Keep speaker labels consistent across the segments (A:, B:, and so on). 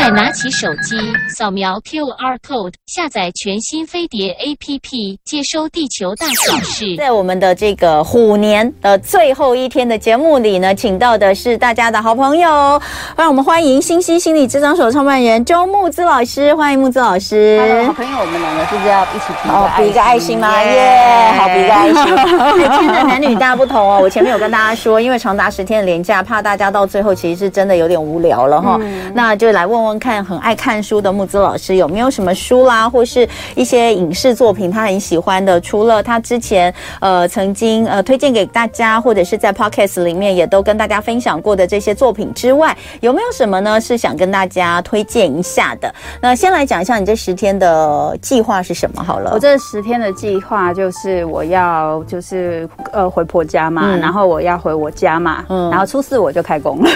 A: 快拿起手机，扫描 QR code，下载全新飞碟 APP，接收地球大小事。
B: 在我们的这个虎年的最后一天的节目里呢，请到的是大家的好朋友，让我们欢迎心西心理智商所创办人周木子老师，欢迎木子老师。
C: Hello，好朋友，我们两个是不是要一起比
B: 哦，比一个爱心吗？耶、好，比一个爱心。真的男女大不同哦，我前面有跟大家说，因为长达十天的连假，怕大家到最后其实是真的有点无聊了哈、嗯，那就来问问看，很爱看书的木子老师有没有什么书啦，或是一些影视作品他很喜欢的？除了他之前呃曾经呃推荐给大家，或者是在 Podcast 里面也都跟大家分享过的这些作品之外，有没有什么呢？是想跟大家推荐一下的？那先来讲一下你这十天的计划是什么好了。
C: 我这十天的计划就是我要就是呃回婆家嘛、嗯，然后我要回我家嘛，嗯，然后初四我就开工了，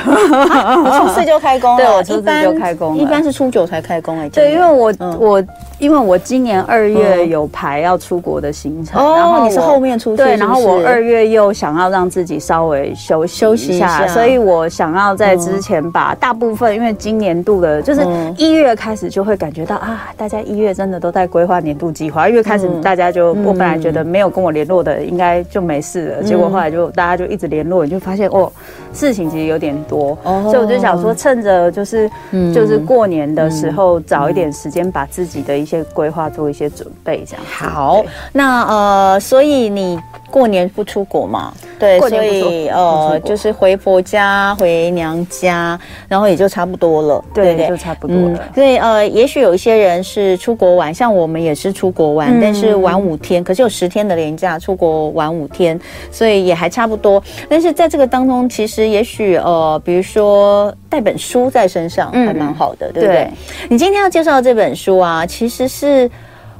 B: 啊、初四就开工了，
C: 对，我初四就开工了，
B: 一般是初九才开工哎、欸，
C: 对，因为我、嗯、我。因为我今年二月有排要出国的行程，
B: 哦、然后你是后面出去，
C: 对，然后我二月又想要让自己稍微休息休息一下，所以我想要在之前把大部分，因为今年度的，就是一月开始就会感觉到啊，大家一月真的都在规划年度计划，一月开始大家就，我本来觉得没有跟我联络的应该就没事了，结果后来就大家就一直联络，你就发现哦，事情其实有点多，所以我就想说，趁着就是就是过年的时候，找一点时间把自己的。一些规划，做一些准备，这样
B: 好。那呃，所以你过年不出国嘛？对，所以呃，就是回婆家、回娘家，然后也就差不多了。
C: 对对，就差不多了。
B: 所以呃，也许有一些人是出国玩，像我们也是出国玩，嗯、但是玩五天，可是有十天的年假，出国玩五天，所以也还差不多。但是在这个当中，其实也许呃，比如说带本书在身上还蛮好的，嗯、对不对，对？你今天要介绍的这本书啊，其实是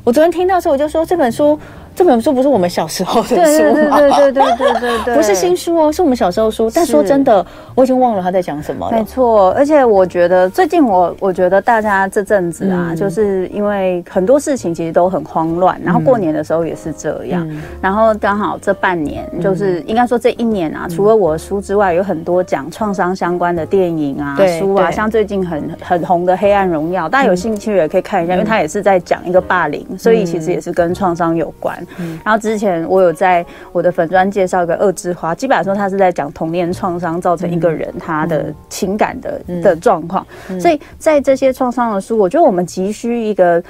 B: 我昨天听到的时候，我就说这本书。这本书不是我们小时候的书对对对对对对对不是新书哦是我们小时候书。但说真的我已经忘了他在讲什么
C: 没错而且我觉得最近我我觉得大家这阵子啊就是因为很多事情其实都很慌乱然后过年的时候也是这样。然后刚好这半年就是应该说这一年啊除了我书之外有很多讲创伤相关的电影啊书啊像最近很很红的黑暗荣耀大家有兴趣也可以看一下因为它也是在讲一个霸凌所以其实也是跟创伤有关。嗯，然后之前我有在我的粉专介绍一个二之花，基本上说他是在讲童年创伤造成一个人他的情感的的状况，所以在这些创伤的书，我觉得我们急需一个，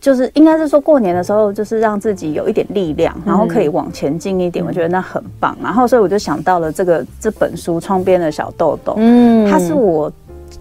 C: 就是应该是说过年的时候，就是让自己有一点力量，然后可以往前进一点，我觉得那很棒。然后所以我就想到了这个这本书《窗边的小豆豆》，嗯，它是我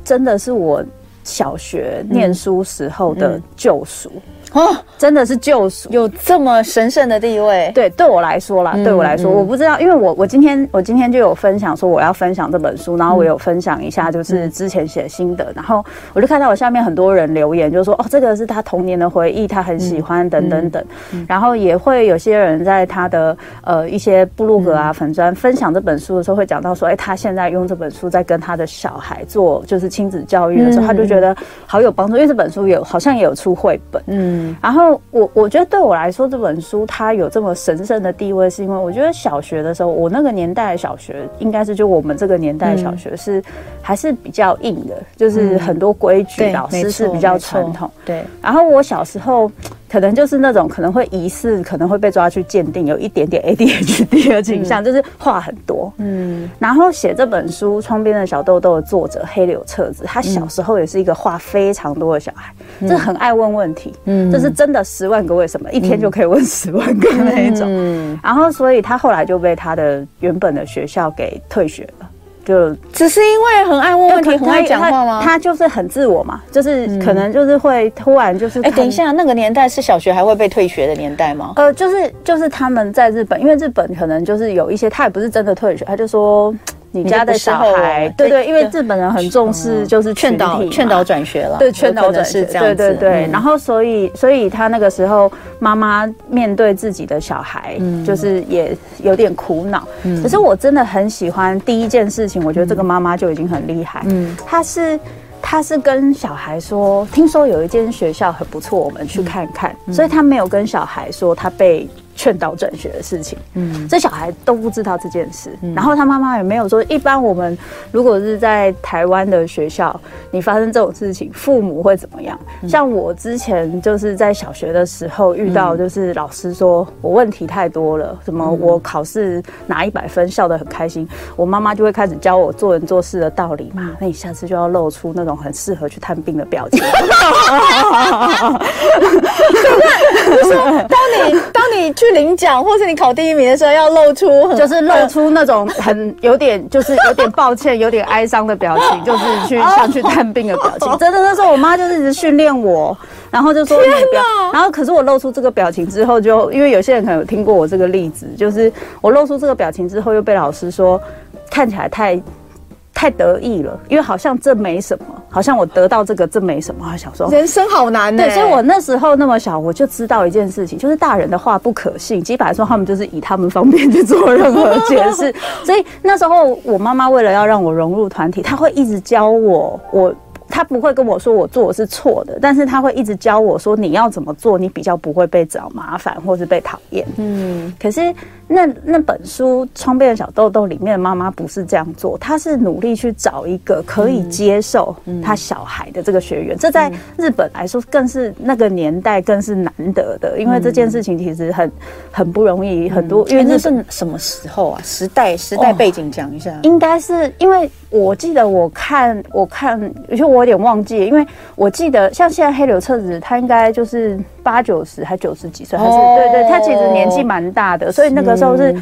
C: 真的是我小学念书时候的救赎。哦，真的是救赎，
B: 有这么神圣的地位？
C: 对，对我来说啦，嗯、对我来说，我不知道，因为我我今天我今天就有分享说我要分享这本书，然后我有分享一下就是之前写的心得，然后我就看到我下面很多人留言，就说哦，这个是他童年的回忆，他很喜欢等等等，然后也会有些人在他的呃一些部落格啊粉砖分享这本书的时候，会讲到说，哎，他现在用这本书在跟他的小孩做就是亲子教育的时候，他就觉得好有帮助，因为这本书有好像也有出绘本，嗯。然后我我觉得对我来说这本书它有这么神圣的地位，是因为我觉得小学的时候，我那个年代的小学应该是就我们这个年代的小学是还是比较硬的，就是很多规矩，老师是比较传统。对。然后我小时候可能就是那种可能会疑似可能会被抓去鉴定，有一点点 ADHD 的倾向，就是话很多。嗯。然后写这本书《窗边的小豆豆》的作者黑柳彻子，他小时候也是一个话非常多的小孩，就很爱问问题。嗯。这是真的十万个为什么，一天就可以问十万个那一种。嗯，然后所以他后来就被他的原本的学校给退学了，就
B: 只是因为很爱问问题，很爱讲话吗？
C: 他就是很自我嘛，就是可能就是会突然就是哎，
B: 等一下，那个年代是小学还会被退学的年代吗？
C: 呃，就是就是他们在日本，因为日本可能就是有一些，他也不是真的退学，他就说。你家的小孩，对对，因为日本人很重视，就是劝导
B: 劝导转学了，
C: 对，劝导转学，对对对。然后所以所以他那个时候妈妈面对自己的小孩，就是也有点苦恼。可是我真的很喜欢第一件事情，我觉得这个妈妈就已经很厉害。嗯，她是她是跟小孩说，听说有一间学校很不错，我们去看看。所以她没有跟小孩说她被。劝导转学的事情。嗯，这小孩都不知道这件事，嗯、然后他妈妈也没有说。一般我们如果是在台湾的学校，你发生这种事情，父母会怎么样？嗯、像我之前就是在小学的时候遇到，就是老师说我问题太多了，什么我考试拿一百分，笑得很开心，我妈妈就会开始教我做人做事的道理嘛。那你下次就要露出那种很适合去探病的表情。
B: 就是当你当你去领奖，或是你考第一名的时候，要露出
C: 就是露出那种很有点就是有点抱歉、有点哀伤的表情，就是去像去探病的表情。真的，那时候我妈就是一直训练我，然后就说你不要。然后可是我露出这个表情之后，就因为有些人可能有听过我这个例子，就是我露出这个表情之后，又被老师说看起来太。太得意了，因为好像这没什么，好像我得到这个这没什么。他想说
B: 人生好难呢。
C: 对，所以我那时候那么小，我就知道一件事情，就是大人的话不可信。基本上说，他们就是以他们方便去做任何解释。所以那时候我妈妈为了要让我融入团体，她会一直教我我。他不会跟我说我做的是错的，但是他会一直教我说，你要怎么做，你比较不会被找麻烦或是被讨厌。嗯，可是那那本书《窗边的小豆豆》里面的妈妈不是这样做，她是努力去找一个可以接受她小孩的这个学员。这在日本来说更是那个年代更是难得的，因为这件事情其实很很不容易。很多因为那是
B: 什么时候啊？时代时代背景讲一下，
C: 应该是因为我记得我看我看，而且我。有点忘记，因为我记得像现在黑柳彻子，他应该就是八九十还九十几岁，还是对对，他其实年纪蛮大的，所以那个时候是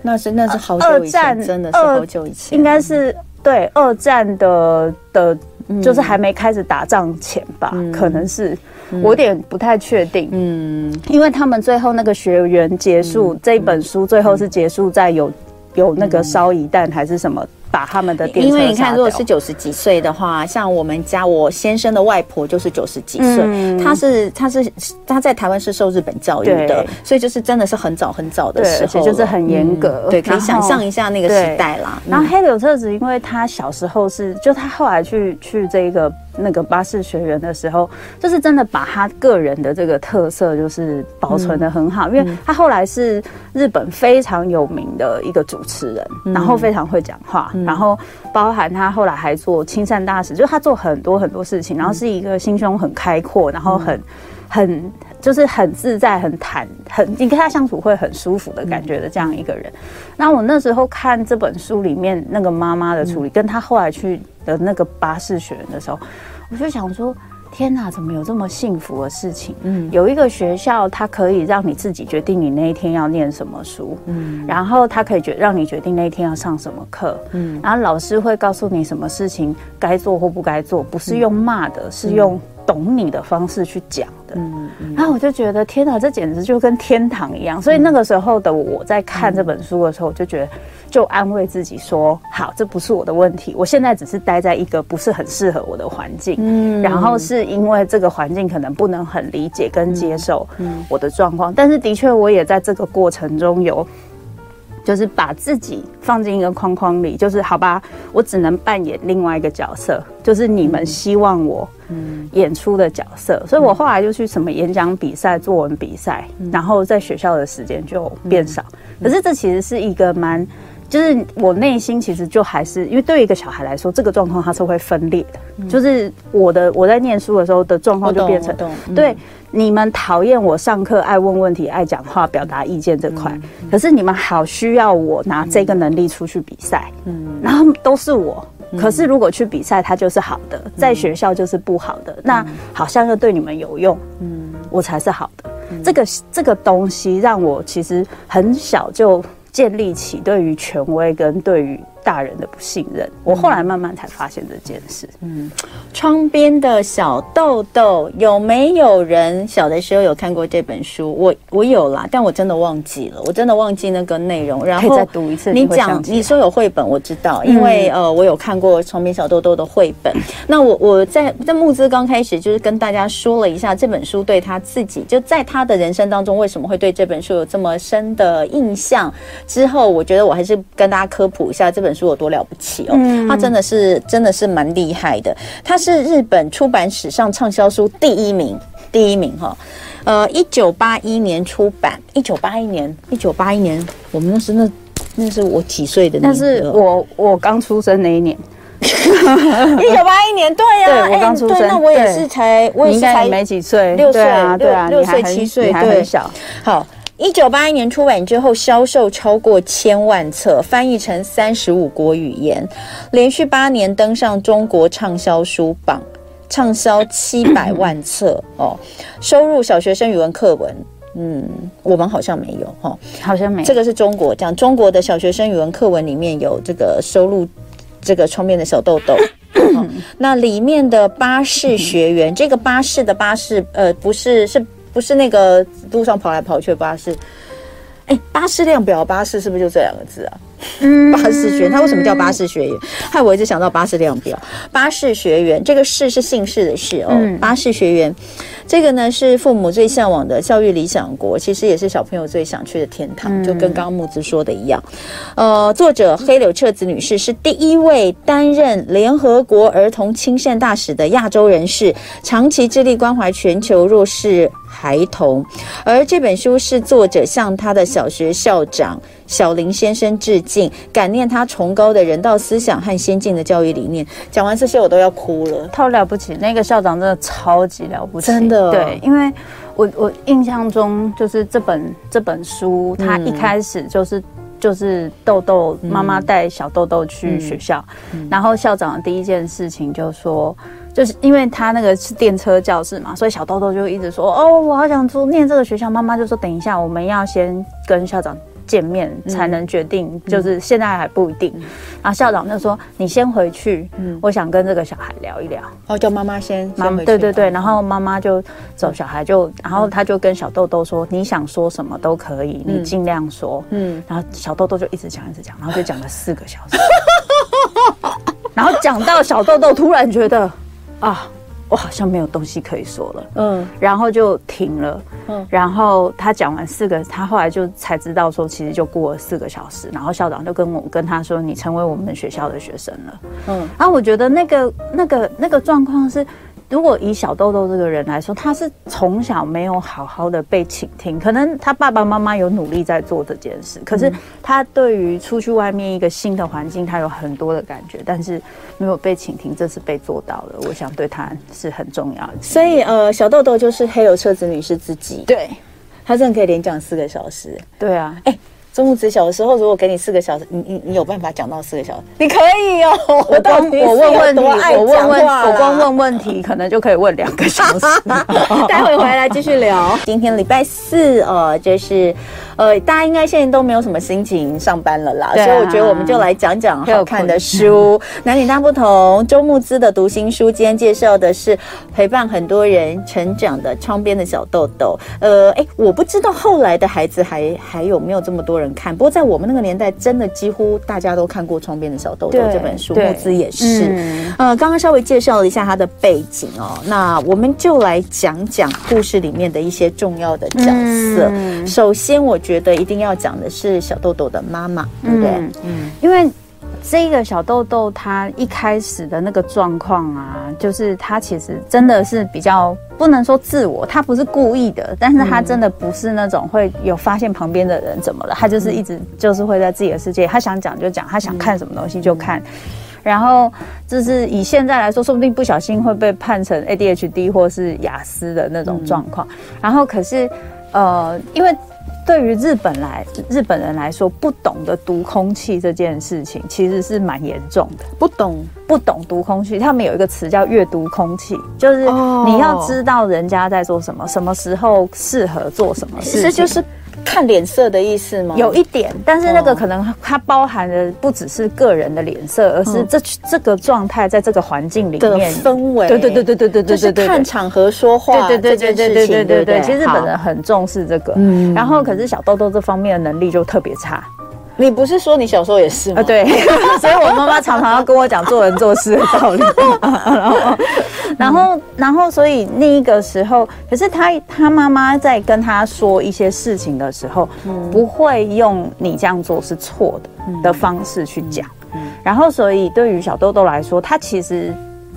B: 那是那是好久以前，真的是好久以前，
C: 应该是对二战的的，就是还没开始打仗前吧，可能是我有点不太确定，嗯，因为他们最后那个学员结束这一本书，最后是结束在有有那个烧一弹还是什么。把他们的，
B: 因为你看，如果是九十几岁的话，像我们家我先生的外婆就是九十几岁，嗯，他是他是他在台湾是受日本教育的，所以就是真的是很早很早的时候，
C: 就是很严格，
B: 嗯，对，可以想象一下那个时代啦。
C: 然后黑柳彻子，因为他小时候是，就他后来去去这个。那个巴士学员的时候，就是真的把他个人的这个特色就是保存得很好，嗯、因为他后来是日本非常有名的一个主持人，嗯、然后非常会讲话，嗯、然后包含他后来还做亲善大使，就他做很多很多事情，然后是一个心胸很开阔，然后很很就是很自在、很坦、很你跟他相处会很舒服的感觉的这样一个人。那我那时候看这本书里面那个妈妈的处理，跟他后来去。的那个巴士学院的时候，我就想说：天哪，怎么有这么幸福的事情？嗯，有一个学校，它可以让你自己决定你那一天要念什么书，嗯，然后它可以决让你决定那一天要上什么课，嗯，然后老师会告诉你什么事情该做或不该做，不是用骂的，是用懂你的方式去讲的，嗯，然后我就觉得天哪，这简直就跟天堂一样。所以那个时候的我在看这本书的时候，我就觉得。就安慰自己说：“好，这不是我的问题。我现在只是待在一个不是很适合我的环境，嗯，然后是因为这个环境可能不能很理解跟接受我的状况。但是的确，我也在这个过程中有，就是把自己放进一个框框里，就是好吧，我只能扮演另外一个角色，就是你们希望我演出的角色。所以我后来就去什么演讲比赛、作文比赛，然后在学校的时间就变少。可是这其实是一个蛮。”就是我内心其实就还是，因为对于一个小孩来说，这个状况它是会分裂的。嗯、就是我的我在念书的时候的状况就变成，嗯、对你们讨厌我上课爱问问题、爱讲话、表达意见这块，可是你们好需要我拿这个能力出去比赛，嗯，然后都是我。可是如果去比赛，它就是好的；在学校就是不好的。那好像又对你们有用，嗯，我才是好的。这个这个东西让我其实很小就。建立起对于权威跟对于大人的不信任，我后来慢慢才发现这件事。嗯，
B: 窗边的小豆豆，有没有人小的时候有看过这本书？我我有啦，但我真的忘记了，我真的忘记那个内容。然
C: 后再读一次。
B: 你讲，你说有绘本，我知道，因为、嗯、呃，我有看过窗边小豆豆的绘本。那我我在在木子刚开始就是跟大家说了一下这本书对他自己就在他的人生当中为什么会对这本书有这么深的印象。之后，我觉得我还是跟大家科普一下这本。书有多了不起哦！他真的是真的是蛮厉害的。他是日本出版史上畅销书第一名，第一名哈。呃，一九八一年出版。一九八一年，一九八一年，我们那是那那是我几岁的年？
C: 那是我我刚出生那一年。
B: 一九八一年，对呀、
C: 我刚出生、
B: 欸，那我也是才，我也是才
C: 没几岁，
B: 六岁
C: 啊，对啊，
B: 六岁七岁，对，很小。好，一九八一年出版之后，销售超过千万册，翻译成三十五国语言，连续八年登上中国畅销书榜，畅销七百万册哦，收入小学生语文课文。嗯，我们好像没有哈，
C: 好像没有。
B: 这个是中国讲中国的小学生语文课文里面有这个收录。这个窗边的小豆豆，哦、那里面的巴士学员，这个巴士的巴士，呃，不是，是不是那个路上跑来跑去的巴士？哎，巴士量表巴士是不是就这两个字啊？嗯，巴士学员，他为什么叫巴士学员？害我一直想到巴士量表，巴士学员，这个士是姓氏的士哦，嗯、巴士学员。这个呢是父母最向往的教育理想国，其实也是小朋友最想去的天堂，就跟刚刚木子说的一样。呃，作者黑柳彻子女士是第一位担任联合国儿童亲善大使的亚洲人士，长期致力关怀全球弱势孩童。而这本书是作者向他的小学校长小林先生致敬，感念他崇高的人道思想和先进的教育理念。讲完这些，我都要哭了，
C: 超了不起！那个校长真的超级了不起，
B: 真的。
C: 对，因为我我印象中就是这本这本书，他一开始就是、嗯、就是豆豆妈妈带小豆豆去学校，嗯嗯、然后校长的第一件事情就说，就是因为他那个是电车教室嘛，所以小豆豆就一直说哦，我好想住念这个学校。妈妈就说等一下，我们要先跟校长。见面才能决定，嗯、就是现在还不一定。嗯、然后校长就说：“你先回去，嗯、我想跟这个小孩聊一聊。”
B: 哦，叫妈妈先，妈妈
C: 对对对。然后妈妈就走，小孩就，然后他就跟小豆豆说：“你想说什么都可以，你尽量说。”嗯。然后小豆豆就一直讲一直讲，然后就讲了四个小时。然后讲到小豆豆突然觉得啊。我好像没有东西可以说了，嗯，然后就停了，嗯，然后他讲完四个，他后来就才知道说，其实就过了四个小时，然后校长就跟我跟他说，你成为我们学校的学生了，嗯，然后我觉得那个那个那个状况是。如果以小豆豆这个人来说，他是从小没有好好的被倾听，可能他爸爸妈妈有努力在做这件事，可是他对于出去外面一个新的环境，他有很多的感觉，但是没有被倾听，这是被做到了。我想对他是很重要的。
B: 所以呃，小豆豆就是黑有车子女士自己，
C: 对，
B: 他真的可以连讲四个小时。
C: 对啊，
B: 哎。周慕姿小的时候，如果给你四个小时，你你你有办法讲到四个小时？你可以哦。
C: 我光我问问题，我问问，我光问问题，可能就可以问两个小时。
B: 待会回来继续聊。今天礼拜四，呃，就是呃，大家应该现在都没有什么心情上班了啦，所以我觉得我们就来讲讲好看的书，男女大不同。周慕之的读心书，今天介绍的是陪伴很多人成长的窗边的小豆豆。呃，哎，我不知道后来的孩子还还有没有这么多人。看，不过在我们那个年代，真的几乎大家都看过《窗边的小豆豆》这本书，慕之也是。嗯、呃，刚刚稍微介绍了一下他的背景哦，那我们就来讲讲故事里面的一些重要的角色。嗯、首先，我觉得一定要讲的是小豆豆的妈妈，对不对？
C: 嗯，因为。这个小豆豆，他一开始的那个状况啊，就是他其实真的是比较不能说自我，他不是故意的，但是他真的不是那种会有发现旁边的人怎么了，他就是一直就是会在自己的世界，他想讲就讲，他想看什么东西就看，然后就是以现在来说，说不定不小心会被判成 ADHD 或是雅思的那种状况，然后可是呃，因为。对于日本来日本人来说，不懂得读空气这件事情，其实是蛮严重的。
B: 不懂
C: 不懂读空气，他们有一个词叫阅读空气，就是你要知道人家在做什么，什么时候适合做什么事情。
B: 其实就是。看脸色的意思吗？
C: 有一点，但是那个可能它包含的不只是个人的脸色，而是这这个状态在这个环境里面
B: 氛围。
C: 对对对对对对对，
B: 就是看场合说话。
C: 对对对对对对对对，其实日本人很重视这个。嗯。然后可是小豆豆这方面的能力就特别差。
B: 你不是说你小时候也是吗？
C: 啊，对，所以我妈妈常常要跟我讲做人做事的道理。然后，然后，然后，所以那一个时候，可是他他妈妈在跟他说一些事情的时候，不会用你这样做是错的的方式去讲。然后，所以对于小豆豆来说，他其实。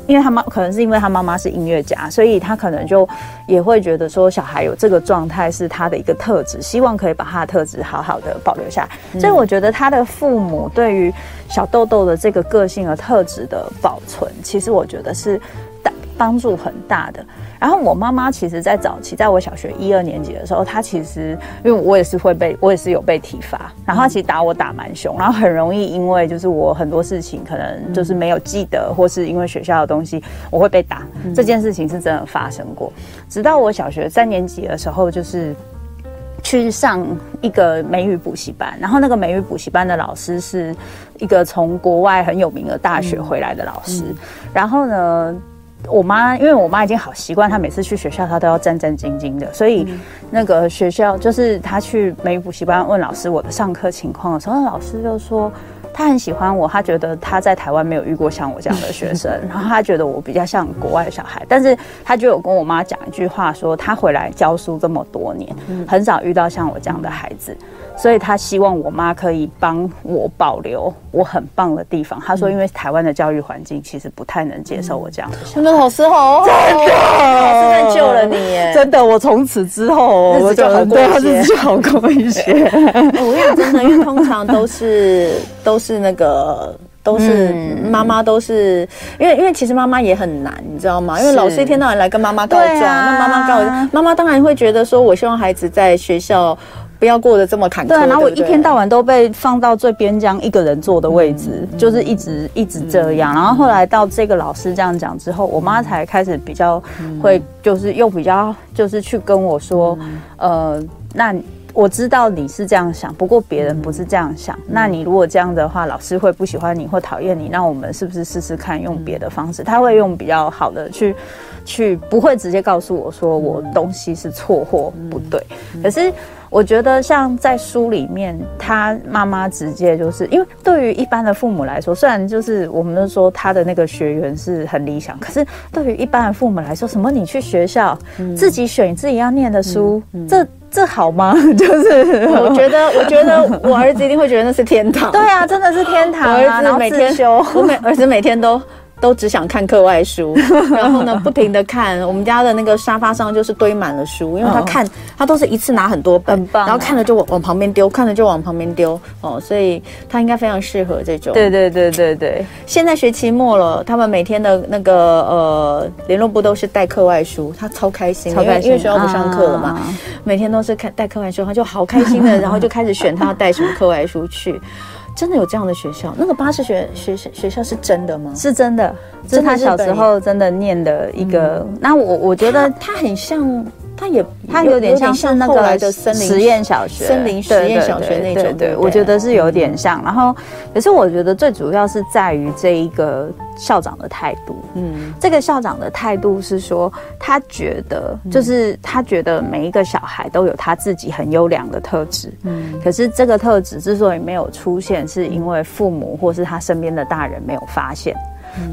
C: 因为他妈可能是因为他妈妈是音乐家，所以他可能就也会觉得说小孩有这个状态是他的一个特质，希望可以把他的特质好好的保留下来。嗯、所以我觉得他的父母对于小豆豆的这个个性和特质的保存，其实我觉得是大帮助很大的。然后我妈妈其实，在早期，在我小学一二年级的时候，她其实因为我也是会被，我也是有被体罚，然后她其实打我打蛮凶，然后很容易因为就是我很多事情可能就是没有记得，或是因为学校的东西，我会被打。这件事情是真的发生过。直到我小学三年级的时候，就是去上一个美语补习班，然后那个美语补习班的老师是一个从国外很有名的大学回来的老师，然后呢。我妈，因为我妈已经好习惯，她每次去学校，她都要战战兢兢的。所以，那个学校就是她去美语补习班问老师我的上课情况的时候，老师就说他很喜欢我，他觉得他在台湾没有遇过像我这样的学生，然后他觉得我比较像国外的小孩。但是他就有跟我妈讲一句话，说他回来教书这么多年，很少遇到像我这样的孩子。所以他希望我妈可以帮我保留我很棒的地方。他说，因为台湾的教育环境其实不太能接受我这样的。
B: 真的好时候，真的，老师真救了你耶！
C: 真的，我从此之后我就很对他日子好过一些。
B: 我跟你讲，真的，因为通常都是 都是那个都是妈妈都是因为因为其实妈妈也很难，你知道吗？因为老师一天到晚来跟妈妈告状，那妈妈告妈妈当然会觉得说，我希望孩子在学校。不要过得这么坎坷。
C: 对，然后我一天到晚都被放到最边疆一个人坐的位置，嗯、就是一直一直这样。然后后来到这个老师这样讲之后，我妈才开始比较会，就是又比较就是去跟我说，呃，那我知道你是这样想，不过别人不是这样想。那你如果这样的话，老师会不喜欢你或讨厌你，那我们是不是试试看用别的方式？他会用比较好的去去，不会直接告诉我说我东西是错或不对，可是。我觉得像在书里面，他妈妈直接就是因为对于一般的父母来说，虽然就是我们都说他的那个学员是很理想，可是对于一般的父母来说，什么你去学校自己选自己要念的书，这这好吗？就是
B: 我觉得，我觉得我儿子一定会觉得那是天堂。
C: 对啊，真的是天堂啊！
B: 我儿子每天修，我每儿子每天都。都只想看课外书，然后呢，不停的看。我们家的那个沙发上就是堆满了书，因为他看他都是一次拿很多本，然后看了就往往旁边丢，看了就往旁边丢哦，所以他应该非常适合这种。
C: 对对对对对。
B: 现在学期末了，他们每天的那个呃联络部都是带课外书，他超开心，超开心，因为学校不上课了嘛，每天都是看带课外书，他就好开心的，然后就开始选他要带什么课外书去。真的有这样的学校？那个巴士学学学学校是真的吗？
C: 是真的，是他小时候真的念的一个。嗯、那我我觉得
B: 他很像。它也，
C: 它有点像是那个
B: 的森林实验小学，
C: 森林实验小学那种。对对，我觉得是有点像。然后，可是我觉得最主要是在于这一个校长的态度。嗯，这个校长的态度是说，他觉得就是他觉得每一个小孩都有他自己很优良的特质。嗯，可是这个特质之所以没有出现，是因为父母或是他身边的大人没有发现。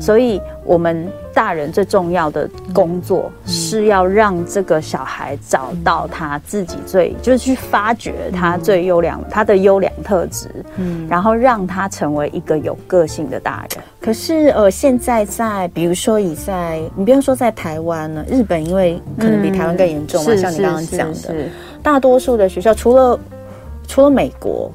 C: 所以，我们大人最重要的工作是要让这个小孩找到他自己最，就是去发掘他最优良、他的优良特质，嗯，然后让他成为一个有个性的大人。
B: 可是，呃，现在在，比如说以在，你不要说在台湾了，日本因为可能比台湾更严重嘛，像你刚刚讲的，大多数的学校，除了除了美国。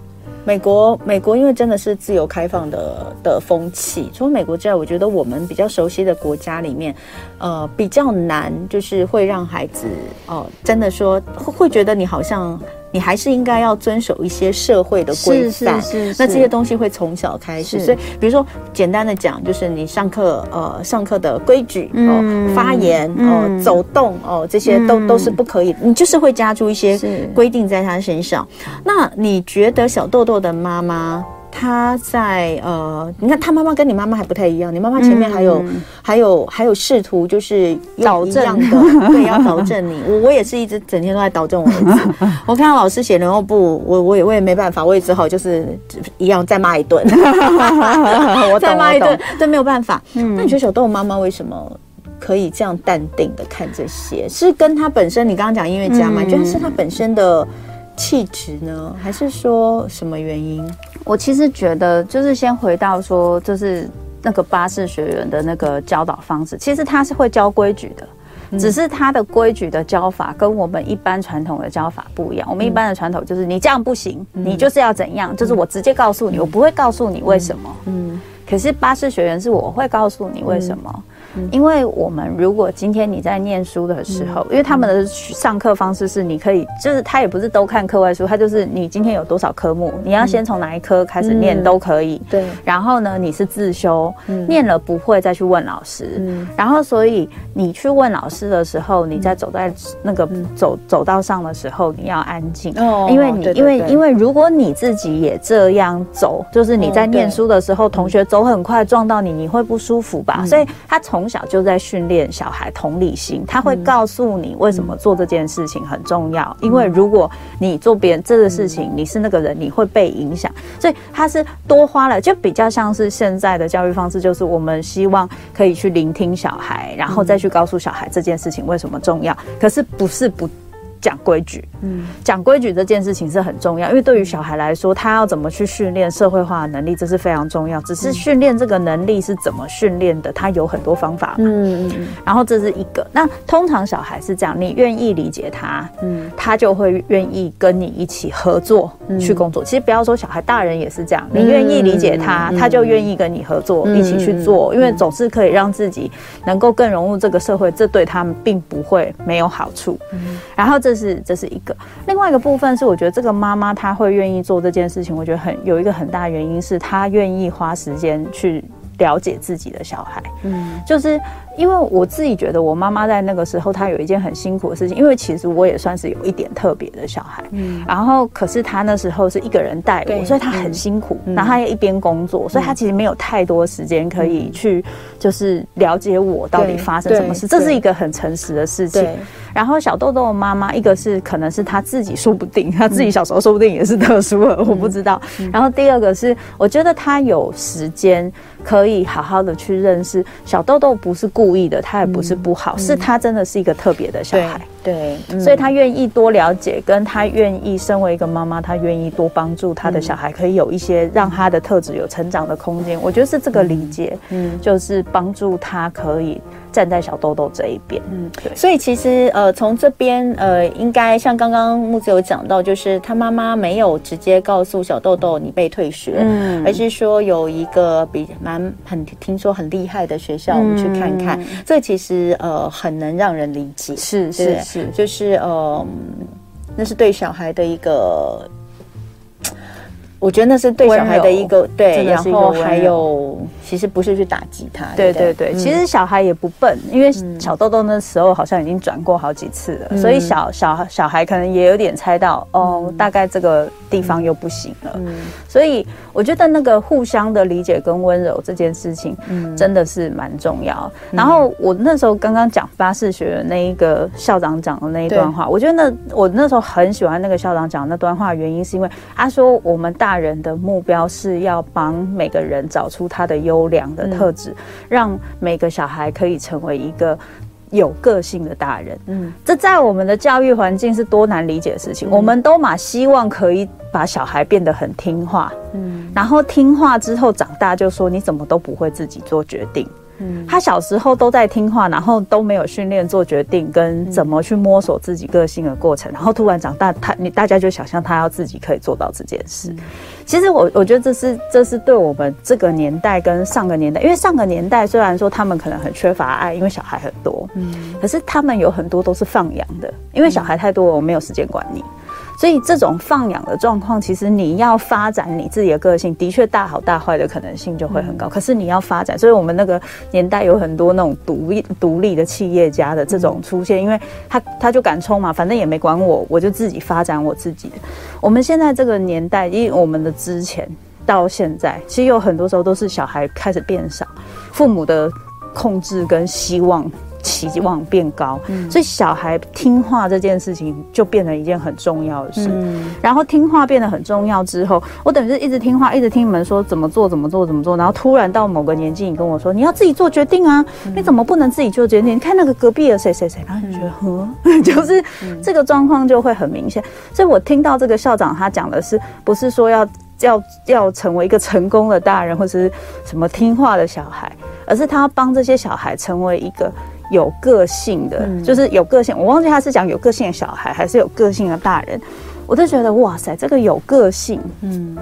B: 美国，美国因为真的是自由开放的的风气，除了美国之外，我觉得我们比较熟悉的国家里面，呃，比较难，就是会让孩子哦、呃，真的说会会觉得你好像。你还是应该要遵守一些社会的规范，是是是。那这些东西会从小开始，所以比如说简单的讲，就是你上课呃上课的规矩哦，嗯、发言哦、呃，走动哦，这些都都是不可以，你就是会加注一些规定在他身上。那你觉得小豆豆的妈妈？他在呃，你看他妈妈跟你妈妈还不太一样，你妈妈前面还有、嗯、还有还有试图就是导正的，对，要导正你。我我也是一直整天都在导正我儿子。我看到老师写人后不，我我也我也没办法，我也只好就是一样再骂一顿，我再骂一顿，这没有办法。嗯、那你觉得小豆妈妈为什么可以这样淡定的看这些？是跟他本身，你刚刚讲音乐家吗？你觉得是他本身的气质呢，还是说什么原因？
C: 我其实觉得，就是先回到说，就是那个巴士学员的那个教导方式，其实他是会教规矩的。只是他的规矩的教法跟我们一般传统的教法不一样。我们一般的传统就是你这样不行，你就是要怎样，就是我直接告诉你，我不会告诉你为什么。嗯，可是巴士学员是我会告诉你为什么。因为我们如果今天你在念书的时候，因为他们的上课方式是你可以，就是他也不是都看课外书，他就是你今天有多少科目，你要先从哪一科开始念都可以。对。然后呢，你是自修，念了不会再去问老师。然后所以你去问老师的时候，你在走在那个走走道上的时候，你要安静。哦。因为你因为因为如果你自己也这样走，就是你在念书的时候，同学走很快撞到你，你会不舒服吧？所以他从从小就在训练小孩同理心，他会告诉你为什么做这件事情很重要。因为如果你做别人这个事情，你是那个人，你会被影响。所以他是多花了，就比较像是现在的教育方式，就是我们希望可以去聆听小孩，然后再去告诉小孩这件事情为什么重要。可是不是不。讲规矩，嗯，讲规矩这件事情是很重要，因为对于小孩来说，他要怎么去训练社会化的能力，这是非常重要。只是训练这个能力是怎么训练的，他有很多方法，嗯嗯。然后这是一个，那通常小孩是这样，你愿意理解他，嗯，他就会愿意跟你一起合作去工作。其实不要说小孩，大人也是这样，你愿意理解他，他就愿意跟你合作，一起去做，因为总是可以让自己能够更融入这个社会，这对他们并不会没有好处。然后。这是这是一个，另外一个部分是，我觉得这个妈妈她会愿意做这件事情，我觉得很有一个很大的原因是她愿意花时间去了解自己的小孩，嗯，就是。因为我自己觉得，我妈妈在那个时候，她有一件很辛苦的事情。因为其实我也算是有一点特别的小孩，嗯，然后可是她那时候是一个人带我，所以她很辛苦，然后她也一边工作，所以她其实没有太多时间可以去就是了解我到底发生什么事。这是一个很诚实的事情。然后小豆豆的妈妈，一个是可能是她自己说不定，她自己小时候说不定也是特殊的，我不知道。然后第二个是，我觉得她有时间。可以好好的去认识小豆豆，不是故意的，他也不是不好，嗯、是他真的是一个特别的小孩，对，所以他愿意多了解，跟他愿意身为一个妈妈，他愿意多帮助他的小孩，可以有一些让他的特质有成长的空间。我觉得是这个理解，嗯，就是帮助他可以。站在小豆豆这一边，嗯，对，所以其实呃，从这边呃，应该像刚刚木子有讲到，就是他妈妈没有直接告诉小豆豆你被退学，嗯，而是说有一个比蛮很听说很厉害的学校，我们去看看。嗯、这其实呃很能让人理解，是是是，就是呃，那是对小孩的一个。我觉得那是对小孩的一个对，然后还有其实不是去打击他，对对对，其实小孩也不笨，因为小豆豆那时候好像已经转过好几次了，所以小小小孩可能也有点猜到哦，大概这个地方又不行了，所以我觉得那个互相的理解跟温柔这件事情，真的是蛮重要。然后我那时候刚刚讲巴士学院那一个校长讲的那一段话，我觉得那我那时候很喜欢那个校长讲那段话，原因是因为他说我们。大人的目标是要帮每个人找出他的优良的特质，嗯、让每个小孩可以成为一个有个性的大人。嗯，这在我们的教育环境是多难理解的事情。嗯、我们都嘛希望可以把小孩变得很听话，嗯，然后听话之后长大就说你怎么都不会自己做决定。嗯，他小时候都在听话，然后都没有训练做决定跟怎么去摸索自己个性的过程，然后突然长大，他你大家就想象他要自己可以做到这件事。其实我我觉得这是这是对我们这个年代跟上个年代，因为上个年代虽然说他们可能很缺乏爱，因为小孩很多，嗯，可是他们有很多都是放养的，因为小孩太多，我没有时间管你。所以这种放养的状况，其实你要发展你自己的个性，的确大好大坏的可能性就会很高。可是你要发展，所以我们那个年代有很多那种独立独立的企业家的这种出现，因为他他就敢冲嘛，反正也没管我，我就自己发展我自己的。我们现在这个年代，因为我们的之前到现在，其实有很多时候都是小孩开始变少，父母的控制跟希望。期望变高，所以小孩听话这件事情就变成一件很重要的事。然后听话变得很重要之后，我等于是一直听话，一直听你们说怎么做，怎么做，怎么做。然后突然到某个年纪，你跟我说你要自己做决定啊，你怎么不能自己做决定？你看那个隔壁的谁谁谁，然后你觉得，嗯，就是这个状况就会很明显。所以我听到这个校长他讲的是，不是说要。要要成为一个成功的大人，或者是什么听话的小孩，而是他要帮这些小孩成为一个有个性的，嗯、就是有个性。我忘记他是讲有个性的小孩，还是有个性的大人。我就觉得哇塞，这个有个性，嗯，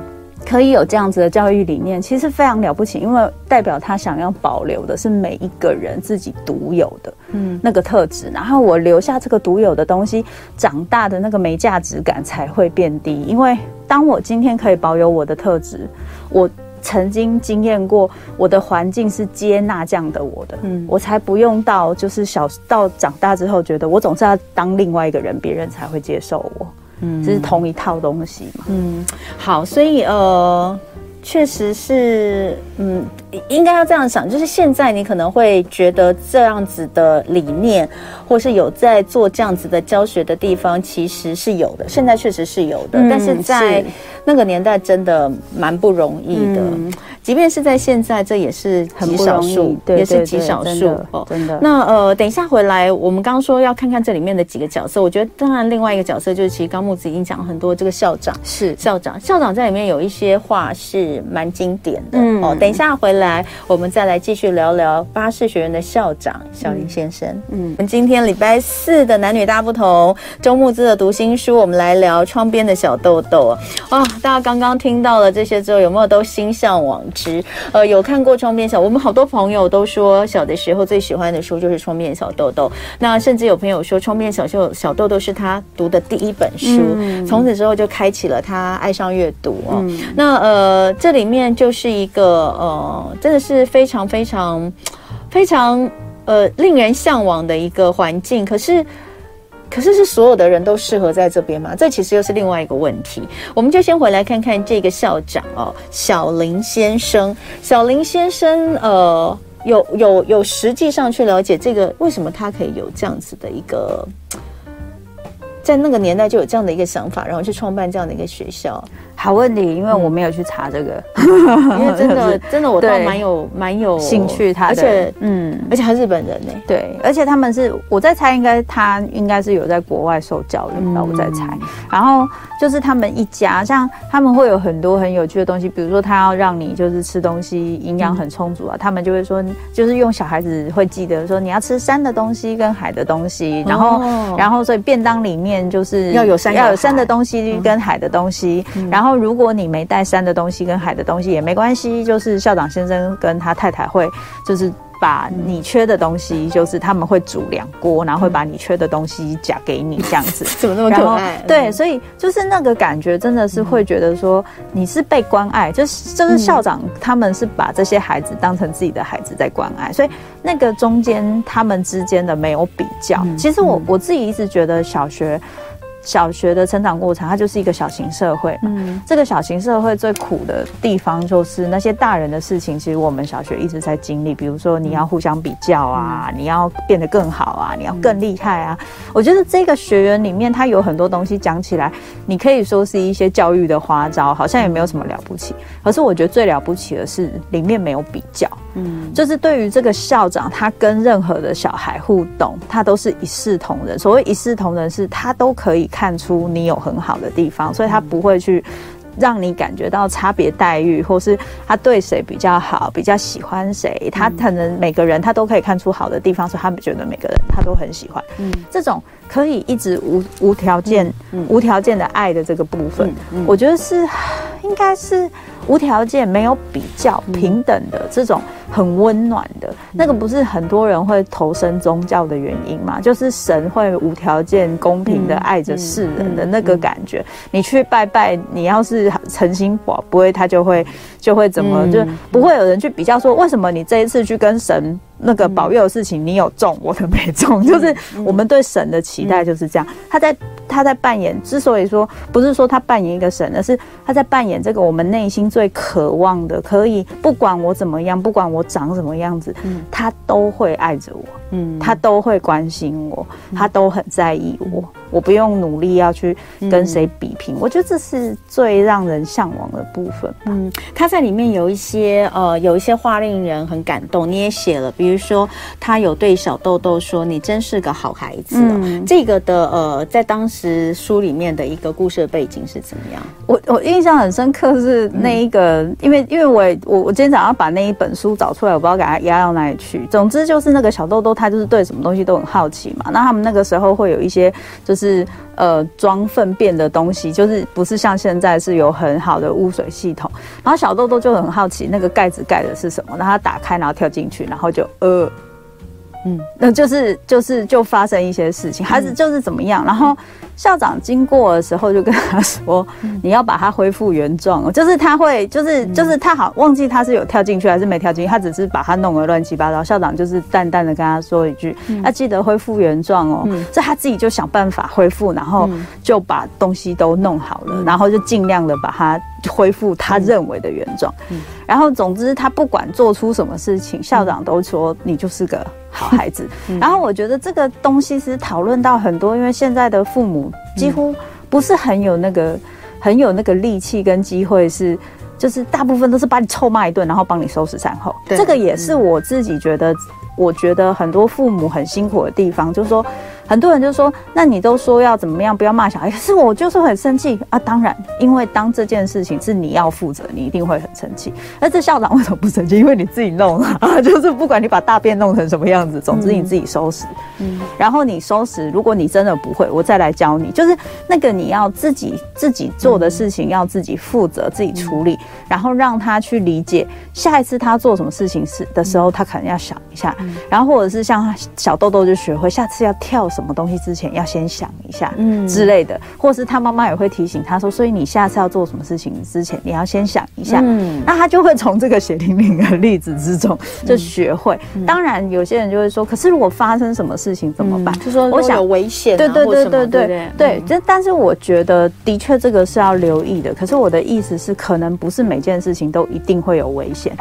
C: 可以有这样子的教育理念，其实非常了不起，因为代表他想要保留的是每一个人自己独有的，嗯，那个特质。然后我留下这个独有的东西，长大的那个没价值感才会变低。因为当我今天可以保有我的特质，我曾经经验过，我的环境是接纳这样的我的，嗯，我才不用到就是小到长大之后，觉得我总是要当另外一个人，别人才会接受我。嗯，这是同一套东西嘛。嗯，
B: 好，所以呃，确实是，嗯，应该要这样想，就是现在你可能会觉得这样子的理念，或是有在做这样子的教学的地方，其实是有的。现在确实是有的，嗯、但是在那个年代真的蛮不容易的。嗯即便是在现在，这也是极少数，也是极少数哦。真的。那呃，等一下回来，我们刚刚说要看看这里面的几个角色。我觉得，当然另外一个角色就是，其实刚木子已经讲很多。这个校长是校长，校长在里面有一些话是蛮经典的。嗯。哦，等一下回来，我们再来继续聊聊巴士学院的校长小林先生。嗯。我们今天礼拜四的男女大不同，周木子的读心书，我们来聊窗边的小豆豆。哦，大家刚刚听到了这些之后，有没有都心向往？呃，有看过《窗边小》，我们好多朋友都说小的时候最喜欢的书就是《窗边小豆豆》。那甚至有朋友说，《窗边小秀小豆豆》是他读的第一本书，嗯、从此之后就开启了他爱上阅读哦。嗯、那呃，这里面就是一个呃，真的是非常非常非常呃令人向往的一个环境，可是。可是是所有的人都适合在这边吗？这其实又是另外一个问题。我们就先回来看看这个校长哦，小林先生。小林先生，呃，有有有实际上去了解这个为什么他可以有这样子的一个，在那个年代就有这样的一个想法，然后去创办这样的一个学校。
C: 好问题，因为我没有去查这个，
B: 嗯、因为真的 真的我倒蛮有蛮有
C: 兴趣他的，
B: 而且嗯，而且他日本人呢，
C: 对，而且他们是我在猜，应该他应该是有在国外受教育吧，嗯、我在猜。然后就是他们一家，像他们会有很多很有趣的东西，比如说他要让你就是吃东西营养很充足啊，嗯、他们就会说，就是用小孩子会记得说你要吃山的东西跟海的东西，然后、哦、然后所以便当里面就是要有山要有山的东西跟海的东西，嗯、然后。然后，如果你没带山的东西跟海的东西也没关系，就是校长先生跟他太太会，就是把你缺的东西，就是他们会煮两锅，然后会把你缺的东西夹给你，这样子。
B: 怎么那么可爱？
C: 对，所以就是那个感觉，真的是会觉得说你是被关爱，就是就是校长他们是把这些孩子当成自己的孩子在关爱，所以那个中间他们之间的没有比较。其实我我自己一直觉得小学。小学的成长过程，它就是一个小型社会。嗯，这个小型社会最苦的地方，就是那些大人的事情，其实我们小学一直在经历。比如说，你要互相比较啊，嗯、你要变得更好啊，你要更厉害啊。嗯、我觉得这个学员里面，它有很多东西讲起来，你可以说是一些教育的花招，好像也没有什么了不起。可是我觉得最了不起的是，里面没有比较。嗯，就是对于这个校长，他跟任何的小孩互动，他都是一视同仁。所谓一视同仁，是他都可以看出你有很好的地方，所以他不会去让你感觉到差别待遇，或是他对谁比较好，比较喜欢谁。他可能每个人他都可以看出好的地方，所以他们觉得每个人他都很喜欢。嗯，这种可以一直无无条件、无条件的爱的这个部分，我觉得是应该是。无条件、没有比较、平等的这种很温暖的，那个不是很多人会投身宗教的原因嘛？就是神会无条件、公平的爱着世人的那个感觉。你去拜拜，你要是诚心保，不会他就会就会怎么，就不会有人去比较说，为什么你这一次去跟神那个保佑的事情你有中，我的没中，就是我们对神的期待就是这样。他在。他在扮演，之所以说不是说他扮演一个神，而是他在扮演这个我们内心最渴望的，可以不管我怎么样，不管我长什么样子，嗯，他都会爱着我，嗯，他都会关心我，他都很在意我，我不用努力要去跟谁比比拼。我觉得这是最让人向往的部分。
B: 嗯，他在里面有一些呃，有一些话令人很感动。你也写了，比如说他有对小豆豆说：“你真是个好孩子。”嗯，这个的呃，在当时书里面的一个故事的背景是怎么样？
C: 我我印象很深刻是那一个，嗯、因为因为我我我今天早上把那一本书找出来，我不知道给他压到哪里去。总之就是那个小豆豆，他就是对什么东西都很好奇嘛。那他们那个时候会有一些就是是呃装粪便的东西，就是不是像现在是有很好的污水系统。然后小豆豆就很好奇那个盖子盖的是什么，然后他打开然后跳进去，然后就呃。嗯，那就是就是就发生一些事情，孩子就是怎么样，然后校长经过的时候就跟他说，你要把它恢复原状，就是他会就是就是他好忘记他是有跳进去还是没跳进去，他只是把它弄得乱七八糟。校长就是淡淡的跟他说一句，要记得恢复原状哦，所以他自己就想办法恢复，然后就把东西都弄好了，然后就尽量的把它。恢复他认为的原状，嗯，然后总之他不管做出什么事情，校长都说你就是个好孩子。然后我觉得这个东西是讨论到很多，因为现在的父母几乎不是很有那个很有那个力气跟机会，是就是大部分都是把你臭骂一顿，然后帮你收拾善后。这个也是我自己觉得，我觉得很多父母很辛苦的地方，就是说。很多人就说：“那你都说要怎么样，不要骂小孩。可是我就是很生气啊！当然，因为当这件事情是你要负责，你一定会很生气。那这校长为什么不生气？因为你自己弄啊，就是不管你把大便弄成什么样子，总之你自己收拾。嗯，然后你收拾，如果你真的不会，我再来教你。就是那个你要自己自己做的事情，要自己负责，自己处理，然后让他去理解。下一次他做什么事情是的时候，他可能要想一下。然后或者是像小豆豆就学会下次要跳。”什么东西之前要先想一下，嗯之类的，或是他妈妈也会提醒他说，所以你下次要做什么事情之前，你要先想一下，嗯，那他就会从这个血淋淋的例子之中就学会。当然，有些人就会说，可是如果发生什么事情怎么办？就说我想危险，对对对对对对，这但是我觉得的确这个是要留意的。可是我的意思是，可能不是每件事情都一定会有危险。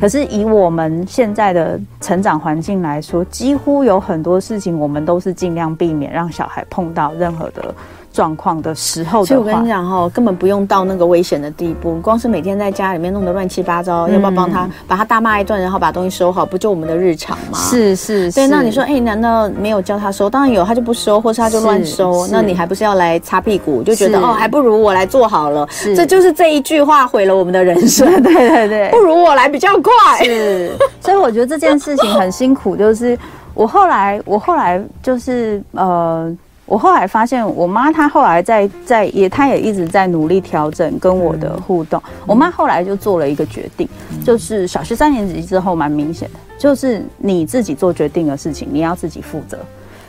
C: 可是以我们现在的成长环境来说，几乎有很多事情我们都是尽量。避免让小孩碰到任何的状况的时候，
B: 所以我跟你讲哈，根本不用到那个危险的地步。光是每天在家里面弄得乱七八糟，要不要帮他把他大骂一顿，然后把东西收好，不就我们的日常吗？
C: 是是，
B: 对。那你说，哎，难道没有教他收？当然有，他就不收，或是他就乱收。那你还不是要来擦屁股？就觉得哦，还不如我来做好了。这就是这一句话毁了我们的人生。对对对，不如我来比较快。是，
C: 所以我觉得这件事情很辛苦，就是。我后来，我后来就是呃，我后来发现，我妈她后来在在也，她也一直在努力调整跟我的互动。我妈后来就做了一个决定，就是小学三年级之后蛮明显的，就是你自己做决定的事情，你要自己负责。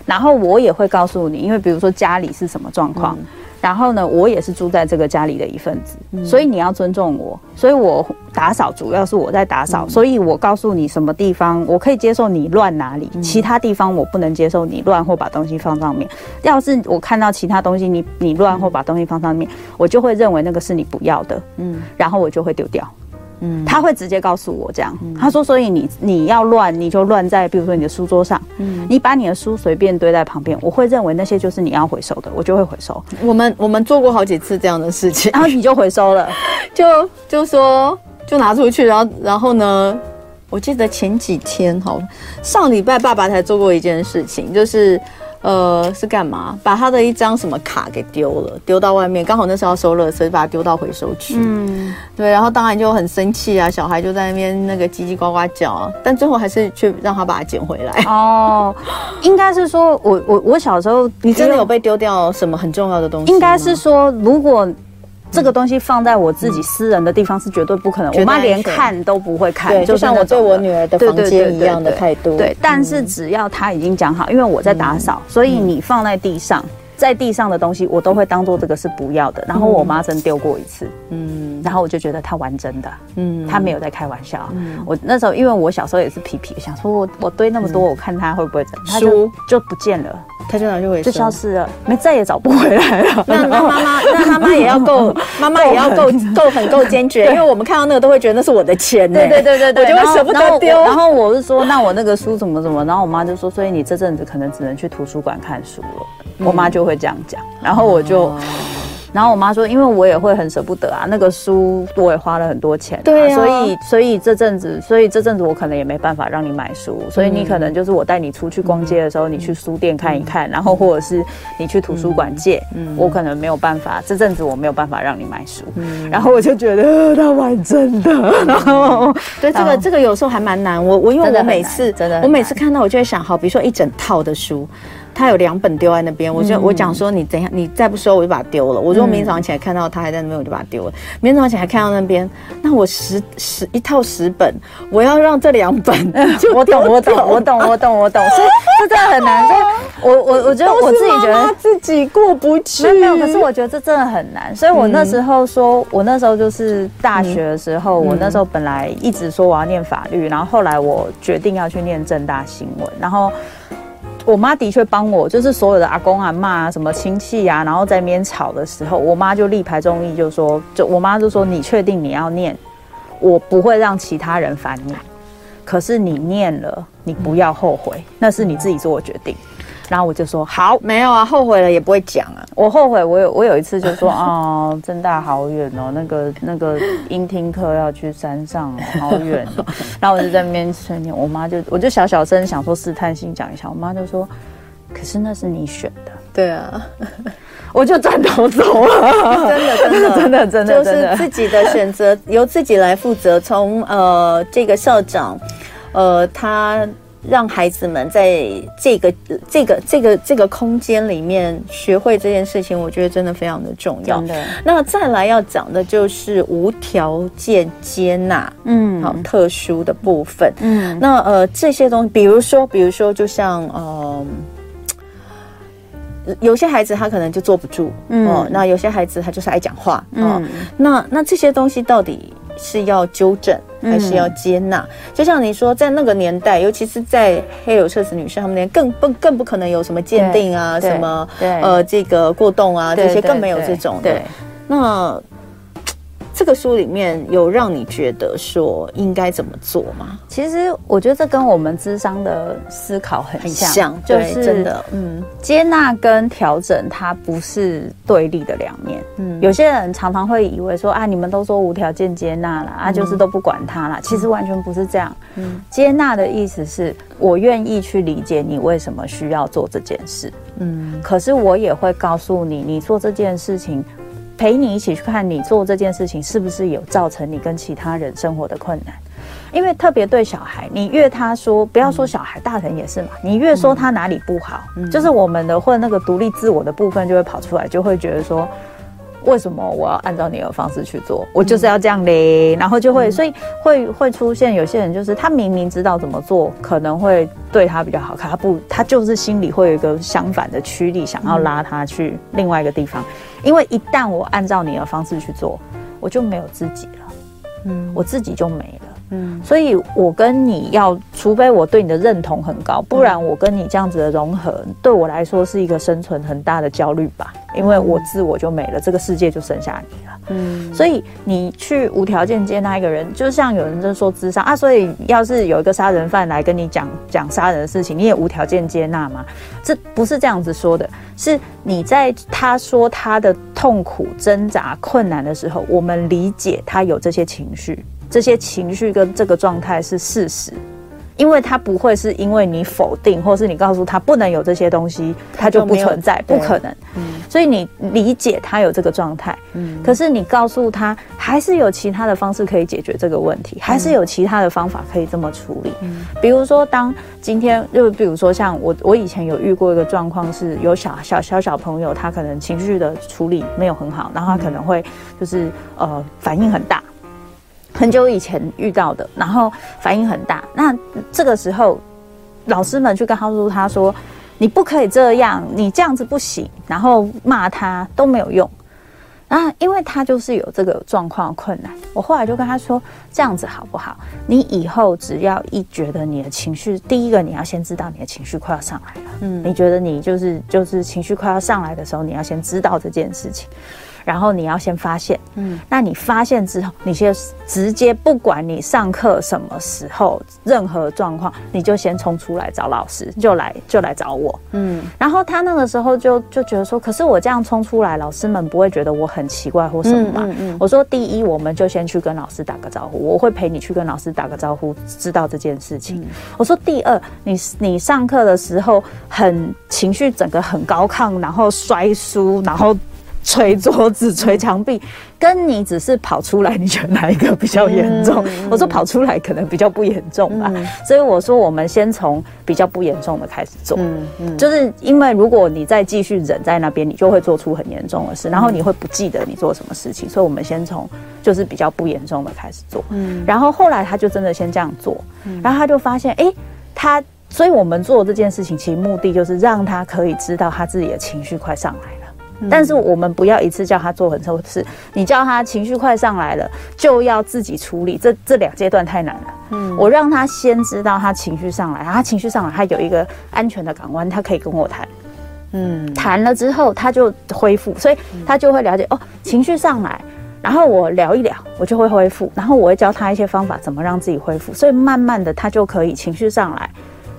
C: 然后我也会告诉你，因为比如说家里是什么状况。然后呢，我也是住在这个家里的一份子，嗯、所以你要尊重我。所以我打扫主要是我在打扫，嗯、所以我告诉你什么地方我可以接受你乱哪里，嗯、其他地方我不能接受你乱或把东西放上面。要是我看到其他东西你你乱或把东西放上面，嗯、我就会认为那个是你不要的，嗯，然后我就会丢掉。嗯，他会直接告诉我这样，他说，所以你你要乱，你就乱在比如说你的书桌上，嗯，你把你的书随便堆在旁边，我会认为那些就是你要回收的，我就会回收。
B: 我们我们做过好几次这样的事情，
C: 然后你就回收了，
B: 就就说就拿出去，然后然后呢，我记得前几天哈，上礼拜爸爸才做过一件事情，就是。呃，是干嘛？把他的一张什么卡给丢了，丢到外面。刚好那时候要收垃圾，所以把它丢到回收区。嗯，对。然后当然就很生气啊，小孩就在那边那个叽叽呱呱叫啊。但最后还是去让他把它捡回来。哦，
C: 应该是说我我我小时候，
B: 你真的有被丢掉什么很重要的东西？
C: 应该是说如果。这个东西放在我自己私人的地方是绝对不可能，我妈连看都不会看，
B: 就像我对我女儿的房间一样的态度。
C: 对，但是只要她已经讲好，因为我在打扫，所以你放在地上。在地上的东西，我都会当做这个是不要的。然后我妈真丢过一次，嗯，然后我就觉得她玩真的，嗯，她没有在开玩笑。嗯，我那时候因为我小时候也是皮皮，想说我我堆那么多，我看她会不会整，她就就不见了，
B: 她就哪就会
C: 就消失了，没再也找不回来了。
B: 那 那妈妈那妈妈也要够，妈妈也要够够很够坚决，因为我们看到那个都会觉得那是我的钱，对对对对对，我就会舍不得丢。
C: 然后我是说，那我那个书怎么怎么，然后我妈就说，所以你这阵子可能只能去图书馆看书了。我妈就会这样讲，然后我就，然后我妈说，因为我也会很舍不得啊，那个书我也花了很多钱，
B: 对啊，
C: 所以所以这阵子，所以这阵子我可能也没办法让你买书，所以你可能就是我带你出去逛街的时候，你去书店看一看，然后或者是你去图书馆借，嗯。我可能没有办法，这阵子我没有办法让你买书，然后我就觉得他蛮真的，然后
B: 对这个这个有时候还蛮难，我我因为我每次真的我每次看到我就会想，好，比如说一整套的书。他有两本丢在那边，我就我讲说，你等一下，你再不收我就把它丢了。我说明天早上起来看到他还在那边，我就把它丢了。明天早上起来看到那边，那我十十一套十本，我要让这两本，
C: 我懂我懂我懂我懂我懂，所以这真的很难。所以我我我觉得我自己觉得
B: 自己过不去，
C: 没有，可是我觉得这真的很难。所以我那时候说，我那时候就是大学的时候，我那时候本来一直说我要念法律，然后后来我决定要去念正大新闻，然后。我妈的确帮我，就是所有的阿公啊、骂啊，什么亲戚啊，然后在那边吵的时候，我妈就力排众议，就说，就我妈就说，你确定你要念，我不会让其他人烦你，可是你念了，你不要后悔，那是你自己做的决定。然后我就说好，
B: 没有啊，后悔了也不会讲啊。
C: 我后悔，我有我有一次就说 哦，真大好远哦，那个那个音听课要去山上哦，好远哦。然后我就在那边催眠，我妈就我就小小声想说试探性讲一下，我妈就说，可是那是你选的。
B: 对啊，
C: 我就转头走了。真的真的真的真的，
B: 就是自己的选择由自己来负责。从呃这个校长，呃他。让孩子们在这个这个这个这个空间里面学会这件事情，我觉得真的非常的重要。那再来要讲的就是无条件接纳，嗯，好，特殊的部分，嗯，那呃这些东西，比如说，比如说，就像呃，有些孩子他可能就坐不住，嗯，哦，那有些孩子他就是爱讲话，哦，嗯，那那这些东西到底是要纠正？还是要接纳，就像你说，在那个年代，尤其是在黑有彻子女士他们那边，更不更不可能有什么鉴定啊，什么呃这个过动啊这些，更没有这种的。那。这个书里面有让你觉得说应该怎么做吗？
C: 其实我觉得这跟我们智商的思考很像，很像就是真的，嗯，接纳跟调整它不是对立的两面。嗯，有些人常常会以为说啊，你们都说无条件接纳了啊，就是都不管他了。其实完全不是这样。嗯，接纳的意思是我愿意去理解你为什么需要做这件事。嗯，可是我也会告诉你，你做这件事情。陪你一起去看你做这件事情是不是有造成你跟其他人生活的困难，因为特别对小孩，你越他说不要说小孩，大人也是嘛，你越说他哪里不好，就是我们的或者那个独立自我的部分就会跑出来，就会觉得说。为什么我要按照你的方式去做？我就是要这样嘞，然后就会，所以会会出现有些人，就是他明明知道怎么做可能会对他比较好，看他不，他就是心里会有一个相反的驱力，想要拉他去另外一个地方。因为一旦我按照你的方式去做，我就没有自己了，嗯，我自己就没了。嗯，所以我跟你要，除非我对你的认同很高，不然我跟你这样子的融合，对我来说是一个生存很大的焦虑吧。因为我自我就没了，这个世界就剩下你了。嗯，所以你去无条件接纳一个人，就像有人在说咨商啊，所以要是有一个杀人犯来跟你讲讲杀人的事情，你也无条件接纳吗？这不是这样子说的，是你在他说他的痛苦、挣扎、困难的时候，我们理解他有这些情绪。这些情绪跟这个状态是事实，因为他不会是因为你否定，或是你告诉他不能有这些东西，他就不存在，不可能。嗯，所以你理解他有这个状态，嗯，可是你告诉他还是有其他的方式可以解决这个问题，还是有其他的方法可以这么处理。嗯，比如说，当今天就比如说像我，我以前有遇过一个状况，是有小小小小朋友，他可能情绪的处理没有很好，然后他可能会就是呃反应很大。很久以前遇到的，然后反应很大。那这个时候，老师们去告诉他说：“你不可以这样，你这样子不行。”然后骂他都没有用。啊，因为他就是有这个状况困难。我后来就跟他说：“这样子好不好？你以后只要一觉得你的情绪，第一个你要先知道你的情绪快要上来了。嗯，你觉得你就是就是情绪快要上来的时候，你要先知道这件事情。”然后你要先发现，嗯，那你发现之后，你先直接不管你上课什么时候，任何状况，你就先冲出来找老师，就来就来找我，嗯。然后他那个时候就就觉得说，可是我这样冲出来，老师们不会觉得我很奇怪或什么吗？嗯嗯嗯。我说，第一，我们就先去跟老师打个招呼，我会陪你去跟老师打个招呼，知道这件事情。嗯。我说，第二，你你上课的时候很情绪整个很高亢，然后摔书，然后。捶桌子、捶墙壁，跟你只是跑出来，你觉得哪一个比较严重？嗯、我说跑出来可能比较不严重吧，嗯、所以我说我们先从比较不严重的开始做。嗯嗯，就是因为如果你再继续忍在那边，你就会做出很严重的事，然后你会不记得你做什么事情。所以我们先从就是比较不严重的开始做。嗯，然后后来他就真的先这样做，然后他就发现，哎、欸，他，所以我们做这件事情，其实目的就是让他可以知道他自己的情绪快上来了。但是我们不要一次叫他做很多事，你叫他情绪快上来了，就要自己处理，这这两阶段太难了。嗯，我让他先知道他情绪上来，然后他情绪上来，他有一个安全的港湾，他可以跟我谈。嗯，谈了之后他就恢复，所以他就会了解哦，情绪上来，然后我聊一聊，我就会恢复，然后我会教他一些方法，怎么让自己恢复，所以慢慢的他就可以情绪上来。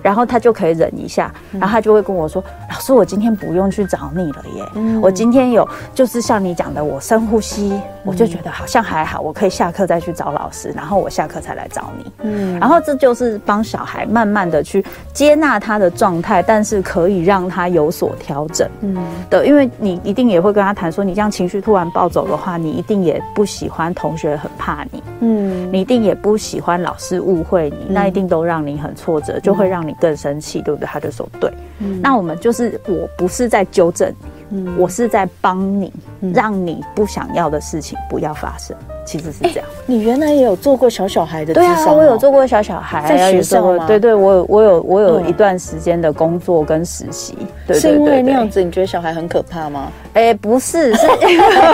C: 然后他就可以忍一下，然后他就会跟我说：“老师，我今天不用去找你了耶，嗯、我今天有就是像你讲的，我深呼吸，嗯、我就觉得好像还好，我可以下课再去找老师，然后我下课才来找你。嗯，然后这就是帮小孩慢慢的去接纳他的状态，但是可以让他有所调整。嗯，的，因为你一定也会跟他谈说，你这样情绪突然暴走的话，你一定也不喜欢同学很怕你，嗯，你一定也不喜欢老师误会你，那一定都让你很挫折，就会让你。更生气，对不对？他就说对。嗯，那我们就是，我不是在纠正你，嗯，我是在帮你，让你不想要的事情不要发生。其实是这样，
B: 你原来也有做过小小孩的？
C: 对啊，我有做过小小孩，
B: 在学校吗？
C: 对对，我有我有我有一段时间的工作跟实习。对，
B: 是因为那样子，你觉得小孩很可怕吗？
C: 哎，不是，是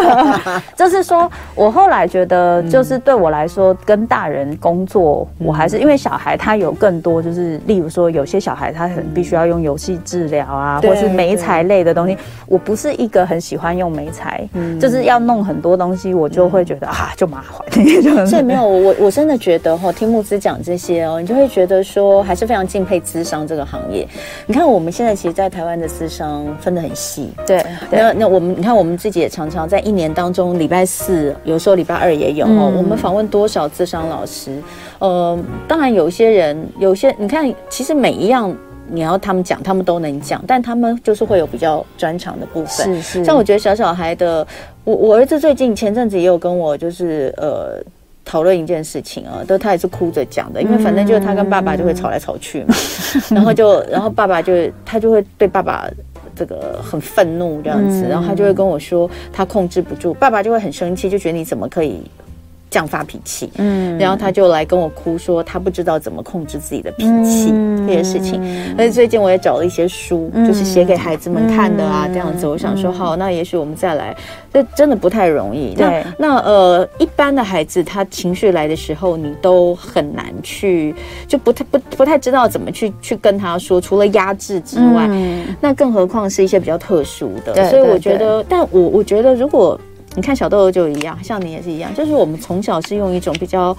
C: 就是说我后来觉得，就是对我来说，跟大人工作，我还是因为小孩他有更多，就是例如说，有些小孩他很必须要用游戏治疗啊，或是媒材类的东西。我不是一个很喜欢用媒材，就是要弄很多东西，我就会觉得啊。就麻烦，
B: 所以没有我，我真的觉得哈，听慕姿讲这些哦，你就会觉得说，还是非常敬佩咨商这个行业。你看我们现在其实，在台湾的咨商分得很细，对。那那我们，你看我们自己也常常在一年当中，礼拜四有时候礼拜二也有哦。我们访问多少咨商老师？呃，当然有些人，有些你看，其实每一样你要他们讲，他们都能讲，但他们就是会有比较专长的部分。是是。像我觉得小小孩的。我我儿子最近前阵子也有跟我就是呃讨论一件事情啊，都他也是哭着讲的，因为反正就是他跟爸爸就会吵来吵去嘛，然后就然后爸爸就他就会对爸爸这个很愤怒这样子，然后他就会跟我说他控制不住，爸爸就会很生气，就觉得你怎么可以。这样发脾气，嗯，然后他就来跟我哭，说他不知道怎么控制自己的脾气、嗯、这些事情。而且最近我也找了一些书，嗯、就是写给孩子们看的啊，嗯、这样子。我想说，好，那也许我们再来，这真的不太容易。对，那那呃，一般的孩子他情绪来的时候，你都很难去，就不太不不太知道怎么去去跟他说，除了压制之外，嗯、那更何况是一些比较特殊的。所以我觉得，但我我觉得如果。你看小豆豆就一样，像你也是一样，就是我们从小是用一种比较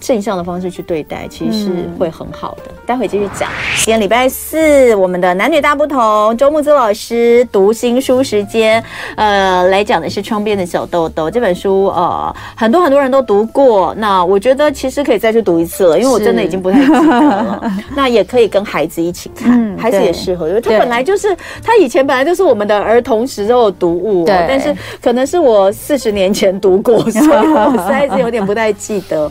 B: 正向的方式去对待，其实是会很好的。嗯、待会继续讲。今天礼拜四，我们的男女大不同，周慕姿老师读新书时间，呃，来讲的是《窗边的小豆豆》这本书，呃，很多很多人都读过。那我觉得其实可以再去读一次了，因为我真的已经不太记得了。那也可以跟孩子一起看，嗯、孩子也适合，因为他本来就是对他以前本来就是我们的儿童时候的读物，对但是可能是我四十年前读过，所以我实在是有点不太记得。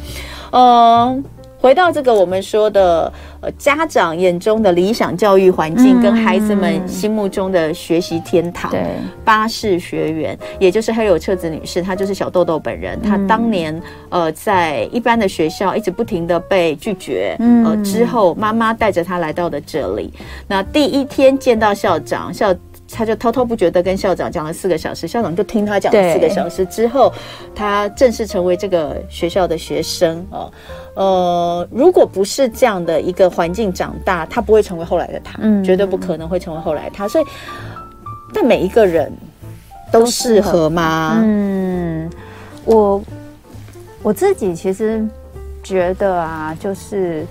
B: 嗯，回到这个我们说的呃，家长眼中的理想教育环境，跟孩子们心目中的学习天堂，对，巴士学员，也就是黑柳彻子女士，她就是小豆豆本人。她当年呃，在一般的学校一直不停的被拒绝，呃，之后妈妈带着她来到了这里。那第一天见到校长，校。他就滔滔不绝的跟校长讲了四个小时，校长就听他讲了四个小时之后，他正式成为这个学校的学生哦。呃，如果不是这样的一个环境长大，他不会成为后来的他，嗯，绝对不可能会成为后来他。所以，但每一个人。都适合吗？
C: 嗯，我我自己其实觉得啊，就是。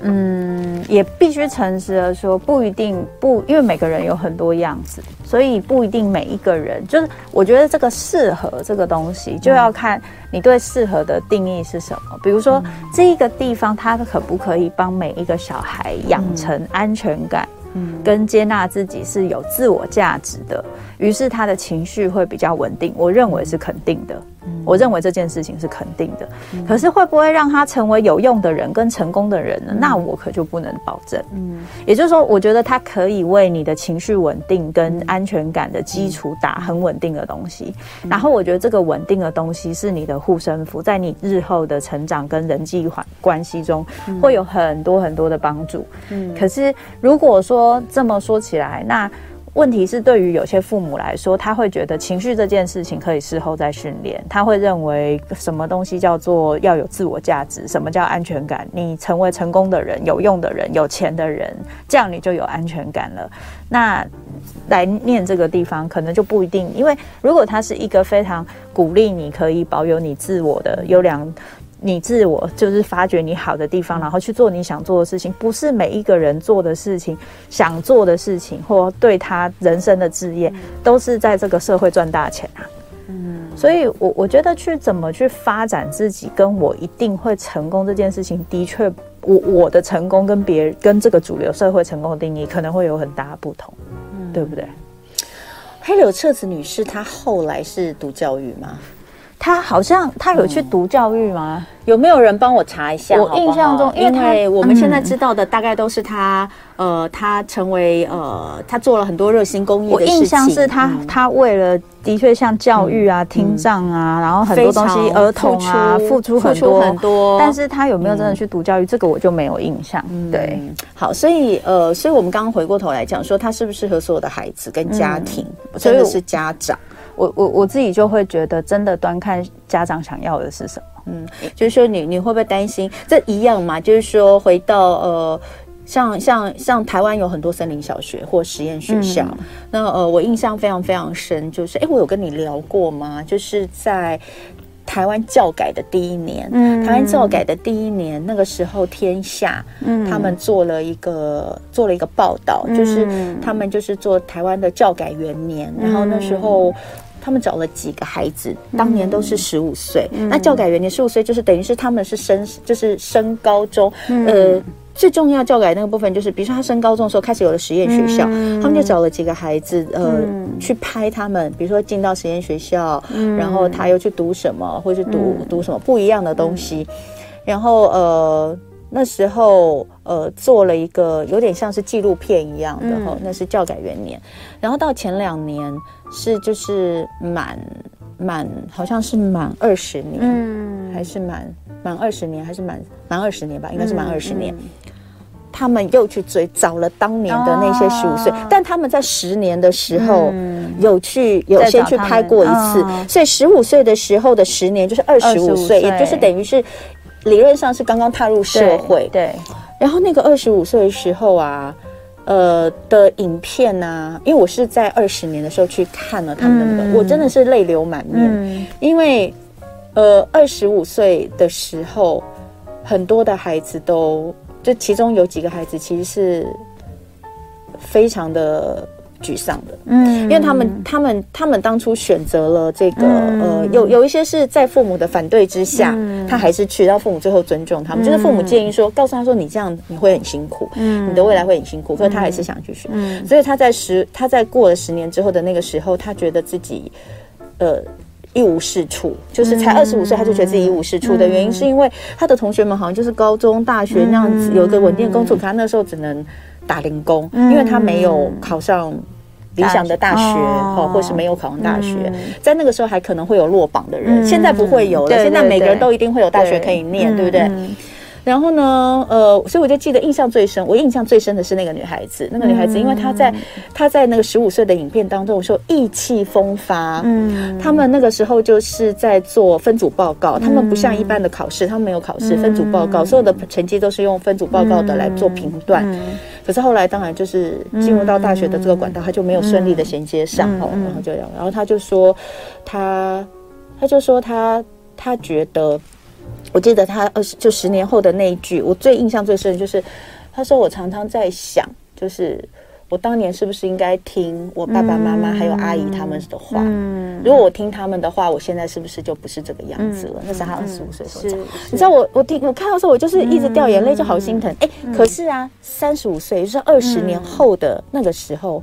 C: 嗯，也必须诚实的说，不一定不，因为每个人有很多样子，所以不一定每一个人就是。我觉得这个适合这个东西，就要看你对适合的定义是什么。比如说，这一个地方，它可不可以帮每一个小孩养成安全感，嗯，跟接纳自己是有自我价值的，于是他的情绪会比较稳定。我认为是肯定的。我认为这件事情是肯定的，可是会不会让他成为有用的人跟成功的人呢？那我可就不能保证。嗯，也就是说，我觉得他可以为你的情绪稳定跟安全感的基础打很稳定的东西。然后，我觉得这个稳定的东西是你的护身符，在你日后的成长跟人际关关系中会有很多很多的帮助。嗯，可是如果说这么说起来，那。问题是，对于有些父母来说，他会觉得情绪这件事情可以事后再训练。他会认为什么东西叫做要有自我价值，什么叫安全感？你成为成功的人、有用的人、有钱的人，这样你就有安全感了。那来念这个地方，可能就不一定，因为如果他是一个非常鼓励你可以保有你自我的优良。你自我就是发掘你好的地方，然后去做你想做的事情，不是每一个人做的事情、想做的事情，或对他人生的志业，都是在这个社会赚大钱啊。嗯，所以我我觉得去怎么去发展自己，跟我一定会成功这件事情，的确，我我的成功跟别人跟这个主流社会成功的定义可能会有很大的不同，嗯，对不对？
B: 黑柳彻子女士她后来是读教育吗？
C: 他好像他有去读教育吗？嗯、
B: 有没有人帮我查一下？
C: 我印象中，因
B: 为，我们现在知道的大概都是他，嗯、呃，他成为呃，他做了很多热心公益的事情。我印象
C: 是他，嗯、他为了的确像教育啊、嗯、听障啊，然后很多东西，儿童啊，付出很多很多。但是他有没有真的去读教育？嗯、这个我就没有印象。嗯、对，
B: 好，所以呃，所以我们刚刚回过头来讲说，他适不适合所有的孩子跟家庭，嗯、真的是家长。
C: 我我我自己就会觉得，真的端看家长想要的是什么。
B: 嗯，就是说你你会不会担心这一样嘛？就是说回到呃，像像像台湾有很多森林小学或实验学校，嗯、那呃，我印象非常非常深，就是哎，我有跟你聊过吗？就是在台湾教改的第一年，嗯，台湾教改的第一年，那个时候天下，嗯，他们做了一个做了一个报道，嗯、就是他们就是做台湾的教改元年，嗯、然后那时候。他们找了几个孩子，当年都是十五岁。嗯、那教改元年十五岁，就是等于是他们是升，就是升高中。嗯、呃，最重要教改那个部分，就是比如说他升高中的时候开始有了实验学校，嗯、他们就找了几个孩子，呃，嗯、去拍他们，比如说进到实验学校，嗯、然后他又去读什么，或是读、嗯、读什么不一样的东西，嗯、然后呃。那时候，呃，做了一个有点像是纪录片一样的哈，嗯、那是教改元年，然后到前两年是就是满满，好像是满二十年，嗯，还是满满二十年，还是满满二十年吧，应该是满二十年。他们又去追找了当年的那些十五岁，哦、但他们在十年的时候有去有先去拍过一次，哦、所以十五岁的时候的十年就是二十五岁，也就是等于是。理论上是刚刚踏入社会，对。对，然后那个二十五岁的时候啊，呃的影片啊，因为我是在二十年的时候去看了他们的，嗯、我真的是泪流满面。嗯、因为呃二十五岁的时候，很多的孩子都，就其中有几个孩子其实是非常的。沮丧的，嗯，因为他们他们他们当初选择了这个，嗯、呃，有有一些是在父母的反对之下，嗯、他还是去，到父母最后尊重他们，嗯、就是父母建议说，告诉他说，你这样你会很辛苦，嗯，你的未来会很辛苦，可是他还是想去学，嗯，所以他在十他在过了十年之后的那个时候，他觉得自己，呃，一无是处，就是才二十五岁他就觉得自己一无是处的原因，是因为他的同学们好像就是高中、大学那样子有一个稳定的工作，可他那时候只能。打零工，因为他没有考上理想的大学，哦，或是没有考上大学，在那个时候还可能会有落榜的人，现在不会有了，现在每个人都一定会有大学可以念，对不对？然后呢，呃，所以我就记得印象最深，我印象最深的是那个女孩子，那个女孩子，因为她在她在那个十五岁的影片当中说意气风发，嗯，他们那个时候就是在做分组报告，他们不像一般的考试，他们没有考试，分组报告，所有的成绩都是用分组报告的来做评断，可是后来当然就是进入到大学的这个管道，他就没有顺利的衔接上哦，然后就这样，然后他就说他，他就说他他觉得。我记得他二十就十年后的那一句，我最印象最深的就是，他说我常常在想，就是我当年是不是应该听我爸爸妈妈还有阿姨他们的话？嗯，如果我听他们的话，我现在是不是就不是这个样子了？嗯、那是他二十五岁时候讲。你知道我我听我看到的时候，我就是一直掉眼泪，就好心疼。哎、嗯，可是啊，三十五岁就是二十年后的那个时候，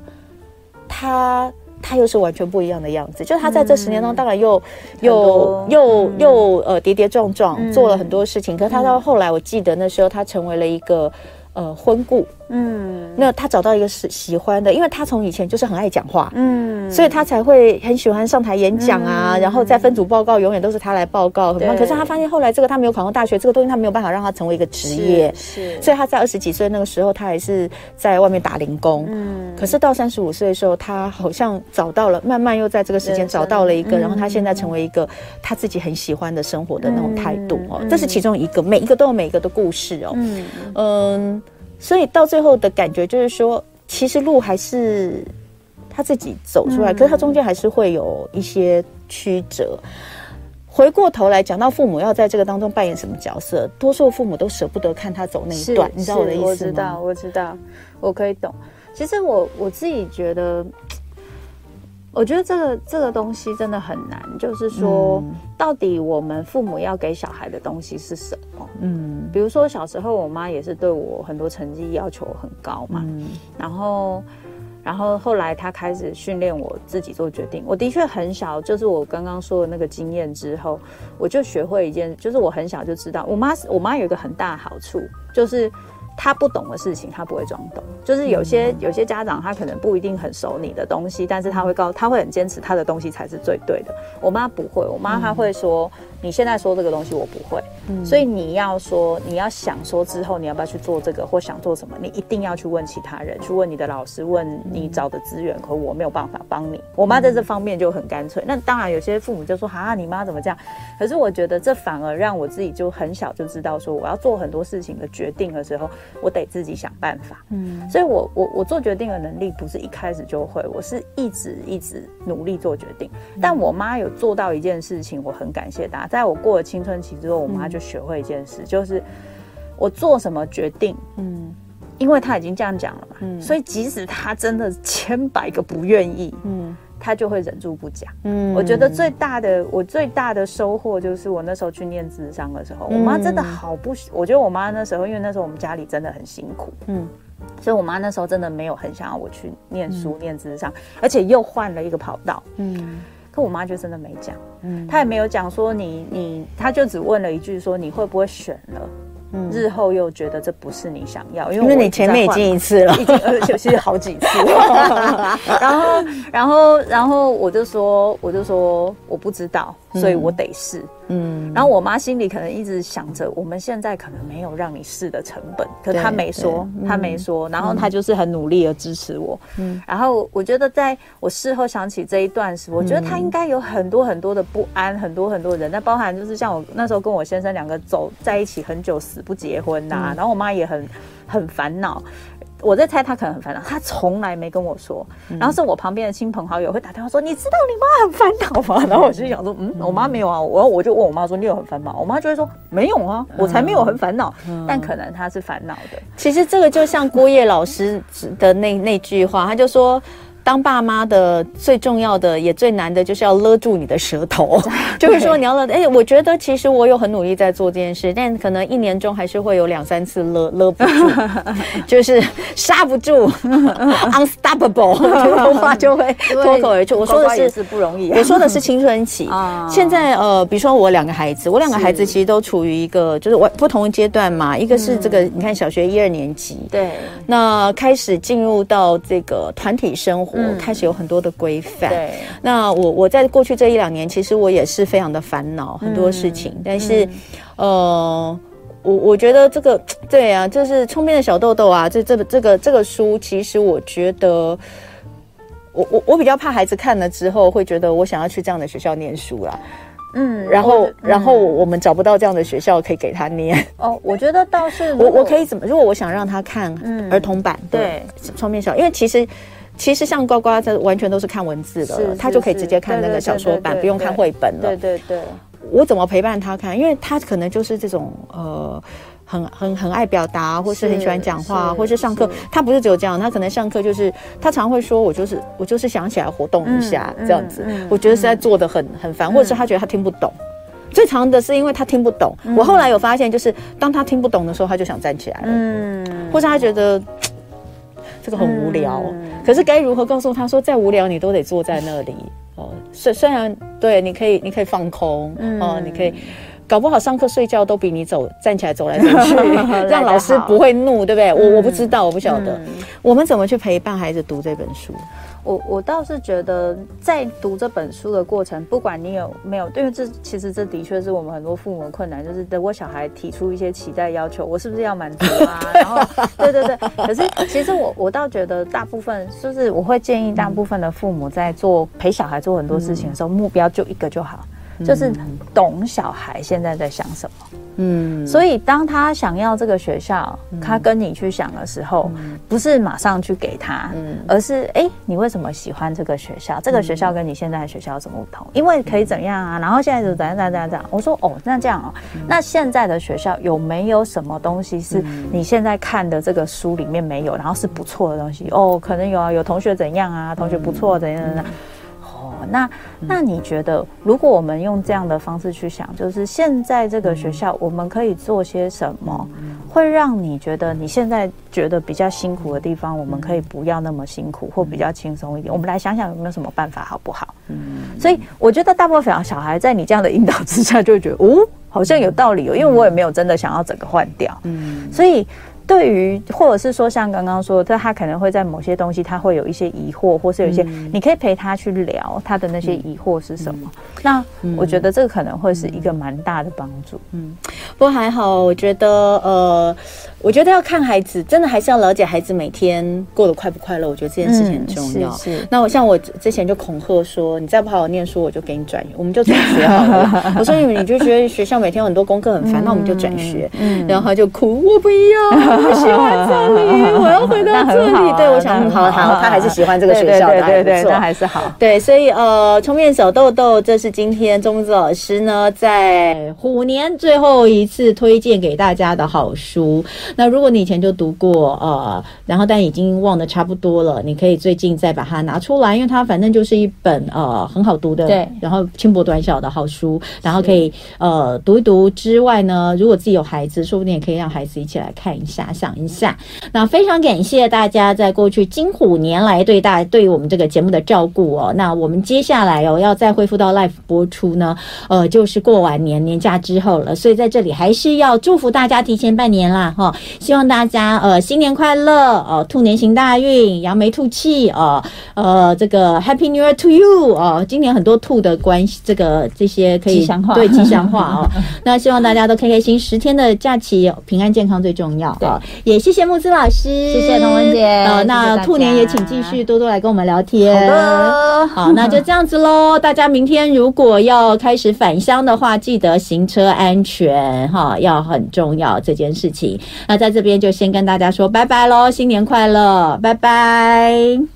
B: 他。他又是完全不一样的样子，就他在这十年中，当然又、嗯、又又又呃跌跌撞撞、嗯、做了很多事情，可是他到后来，我记得那时候他成为了一个呃婚顾。嗯，那他找到一个是喜欢的，因为他从以前就是很爱讲话，嗯，所以他才会很喜欢上台演讲啊，嗯、然后在分组报告永远都是他来报告，对。可是他发现后来这个他没有考上大学，这个东西他没有办法让他成为一个职业，是，是。所以他在二十几岁那个时候，他还是在外面打零工，嗯，可是到三十五岁的时候，他好像找到了，慢慢又在这个时间找到了一个，嗯、然后他现在成为一个他自己很喜欢的生活的那种态度哦，嗯、这是其中一个，每一个都有每一个的故事哦，嗯。嗯。所以到最后的感觉就是说，其实路还是他自己走出来，可是他中间还是会有一些曲折。回过头来讲到父母要在这个当中扮演什么角色，多数父母都舍不得看他走那一段，你知道我的意思吗？我知道，
C: 我知道，我可以懂。其实我我自己觉得。我觉得这个这个东西真的很难，就是说，到底我们父母要给小孩的东西是什么？嗯，比如说小时候，我妈也是对我很多成绩要求很高嘛，嗯，然后，然后后来她开始训练我自己做决定。我的确很小，就是我刚刚说的那个经验之后，我就学会一件，就是我很小就知道，我妈我妈有一个很大的好处，就是。他不懂的事情，他不会装懂。就是有些有些家长，他可能不一定很熟你的东西，但是他会告，他会很坚持他的东西才是最对的。我妈不会，我妈她会说。你现在说这个东西我不会，嗯、所以你要说你要想说之后你要不要去做这个或想做什么，你一定要去问其他人，去问你的老师，问你找的资源。可我没有办法帮你。我妈在这方面就很干脆。那当然有些父母就说啊，你妈怎么这样？可是我觉得这反而让我自己就很小就知道说我要做很多事情的决定的时候，我得自己想办法。嗯，所以我我我做决定的能力不是一开始就会，我是一直一直努力做决定。但我妈有做到一件事情，我很感谢大家。在我过了青春期之后，我妈就学会一件事，嗯、就是我做什么决定，嗯，因为她已经这样讲了嘛，嗯，所以即使她真的千百个不愿意，嗯，她就会忍住不讲，嗯，我觉得最大的我最大的收获就是我那时候去念智商的时候，嗯、我妈真的好不，我觉得我妈那时候，因为那时候我们家里真的很辛苦，嗯，所以我妈那时候真的没有很想要我去念书、嗯、念智商，而且又换了一个跑道，嗯。可我妈就真的没讲，嗯，她也没有讲说你你，她就只问了一句说你会不会选了，嗯，日后又觉得这不是你想要，因为，因为你前面已经一次了，已经而且是好几次，然后然后然后我就说我就说我不知道，所以我得试。嗯嗯，然后我妈心里可能一直想着，我们现在可能没有让你试的成本，可她没说，她没说，然后她就是很努力的支持我。嗯，然后我觉得在我事后想起这一段时，我觉得她应该有很多很多的不安，很多很多人，那包含就是像我那时候跟我先生两个走在一起很久，死不结婚呐，然后我妈也很很烦恼。我在猜他可能很烦恼，他从来没跟我说。然后是我旁边的亲朋好友会打电话说：“你知道你妈很烦恼吗？” 然后我就想说：“嗯，我妈没有啊。”我我就问我妈说：“你有很烦恼？”我妈就会说：“没有啊，我才没有很烦恼。”但可能他是烦恼的。其实这个就像郭叶老师的那那句话，他就说。当爸妈的最重要的也最难的就是要勒住你的舌头，就是说你要勒。哎、欸，我觉得其实我有很努力在做这件事，但可能一年中还是会有两三次勒勒不住，就是刹不住，unstoppable，话就会脱口而出。我说的是，是不容易，我说的是青春期。现在呃，比如说我两个孩子，我两个孩子其实都处于一个就是我不同阶段嘛，一个是这个你看小学一二年级，对，那开始进入到这个团体生活。我开始有很多的规范。对，那我我在过去这一两年，其实我也是非常的烦恼很多事情。但是，呃，
B: 我我觉得这个 对啊，就是聪明的小豆豆啊，这这这个这个书，其实我觉得。我我我比较怕孩子看了之后会觉得我想要去这样的学校念书啦，嗯，然后、嗯、然后我们找不到这样的学校可以给他念。
C: 哦，我觉得倒是
B: 我我可以怎么？如果我想让他看儿童版，嗯、对，聪明小，因为其实其实像呱呱这完全都是看文字的，他就可以直接看那个小说版，不用看绘本了。
C: 对对对，
B: 我怎么陪伴他看？因为他可能就是这种呃。很很很爱表达，或是很喜欢讲话，或是上课，他不是只有这样，他可能上课就是他常会说，我就是我就是想起来活动一下这样子，我觉得实在做的很很烦，或者是他觉得他听不懂，最常的是因为他听不懂。我后来有发现，就是当他听不懂的时候，他就想站起来了，嗯，或是他觉得这个很无聊，可是该如何告诉他说，再无聊你都得坐在那里哦，虽虽然对，你可以你可以放空哦，你可以。搞不好上课睡觉都比你走站起来走来走去，让老师不会怒，对不对？嗯、我我不知道，我不晓得。嗯、我们怎么去陪伴孩子读这本书？
C: 我我倒是觉得，在读这本书的过程，不管你有没有，因为这其实这的确是我们很多父母的困难，就是等我小孩提出一些期待要求，我是不是要满足啊？然后，对对对。可是其实我我倒觉得，大部分就是我会建议大部分的父母在做陪小孩做很多事情的时候，嗯、目标就一个就好。就是懂小孩现在在想什么，嗯，所以当他想要这个学校，他跟你去想的时候，不是马上去给他，嗯，而是哎，你为什么喜欢这个学校？这个学校跟你现在的学校有什么不同？因为可以怎样啊？然后现在就怎样怎样怎样怎样？我说哦，那这样哦，那现在的学校有没有什么东西是你现在看的这个书里面没有，然后是不错的东西？哦，可能有啊，有同学怎样啊？同学不错，怎样怎样。那那你觉得，如果我们用这样的方式去想，就是现在这个学校我们可以做些什么，会让你觉得你现在觉得比较辛苦的地方，我们可以不要那么辛苦，或比较轻松一点。我们来想想有没有什么办法，好不好？嗯，所以我觉得大部分小孩在你这样的引导之下，就会觉得哦，好像有道理哦，因为我也没有真的想要整个换掉。嗯，所以。对于，或者是说像刚刚说的，他可能会在某些东西，他会有一些疑惑，或是有一些，嗯、你可以陪他去聊他的那些疑惑是什么。嗯、那、嗯、我觉得这个可能会是一个蛮大的帮助。嗯，
B: 不过还好，我觉得呃。我觉得要看孩子，真的还是要了解孩子每天过得快不快乐。我觉得这件事情很重要。嗯、是，是。那我像我之前就恐吓说，你再不好好念书，我就给你转，我们就转学好了。我说你们你就觉得学校每天有很多功课很烦，嗯、那我们就转学。嗯。然后他就哭，我不要，我不喜欢这里，我要回到这里。啊、对，我想，好好，他还是喜欢这个学校的，对对对，那还是好。对，所以呃，聪面小豆豆，这是今天钟子老师呢在虎年最后一次推荐给大家的好书。那如果你以前就读过，呃，然后但已经忘得差不多了，你可以最近再把它拿出来，因为它反正就是一本呃很好读的，对，然后轻薄短小的好书，然后可以呃读一读之外呢，如果自己有孩子，说不定也可以让孩子一起来看一下，想一下。那非常感谢大家在过去金虎年来对大对于我们这个节目的照顾哦。那我们接下来哦要再恢复到 live 播出呢，呃，就是过完年年假之后了，所以在这里还是要祝福大家提前半年啦，哈。希望大家呃新年快乐哦、呃，兔年行大运，扬眉吐气哦，呃这个 Happy New Year to you 哦、呃，今年很多兔的关系，这个这些可以
C: 吉祥话
B: 对吉祥话哦。那希望大家都开开心，十天的假期平安健康最重要也谢谢木子老师，
C: 谢谢童文姐。呃，
B: 那兔年也请继续多多来跟我们聊天。
C: 好的，
B: 好，那就这样子喽。大家明天如果要开始返乡的话，记得行车安全哈，要很重要这件事情。那在这边就先跟大家说拜拜喽，新年快乐，拜拜。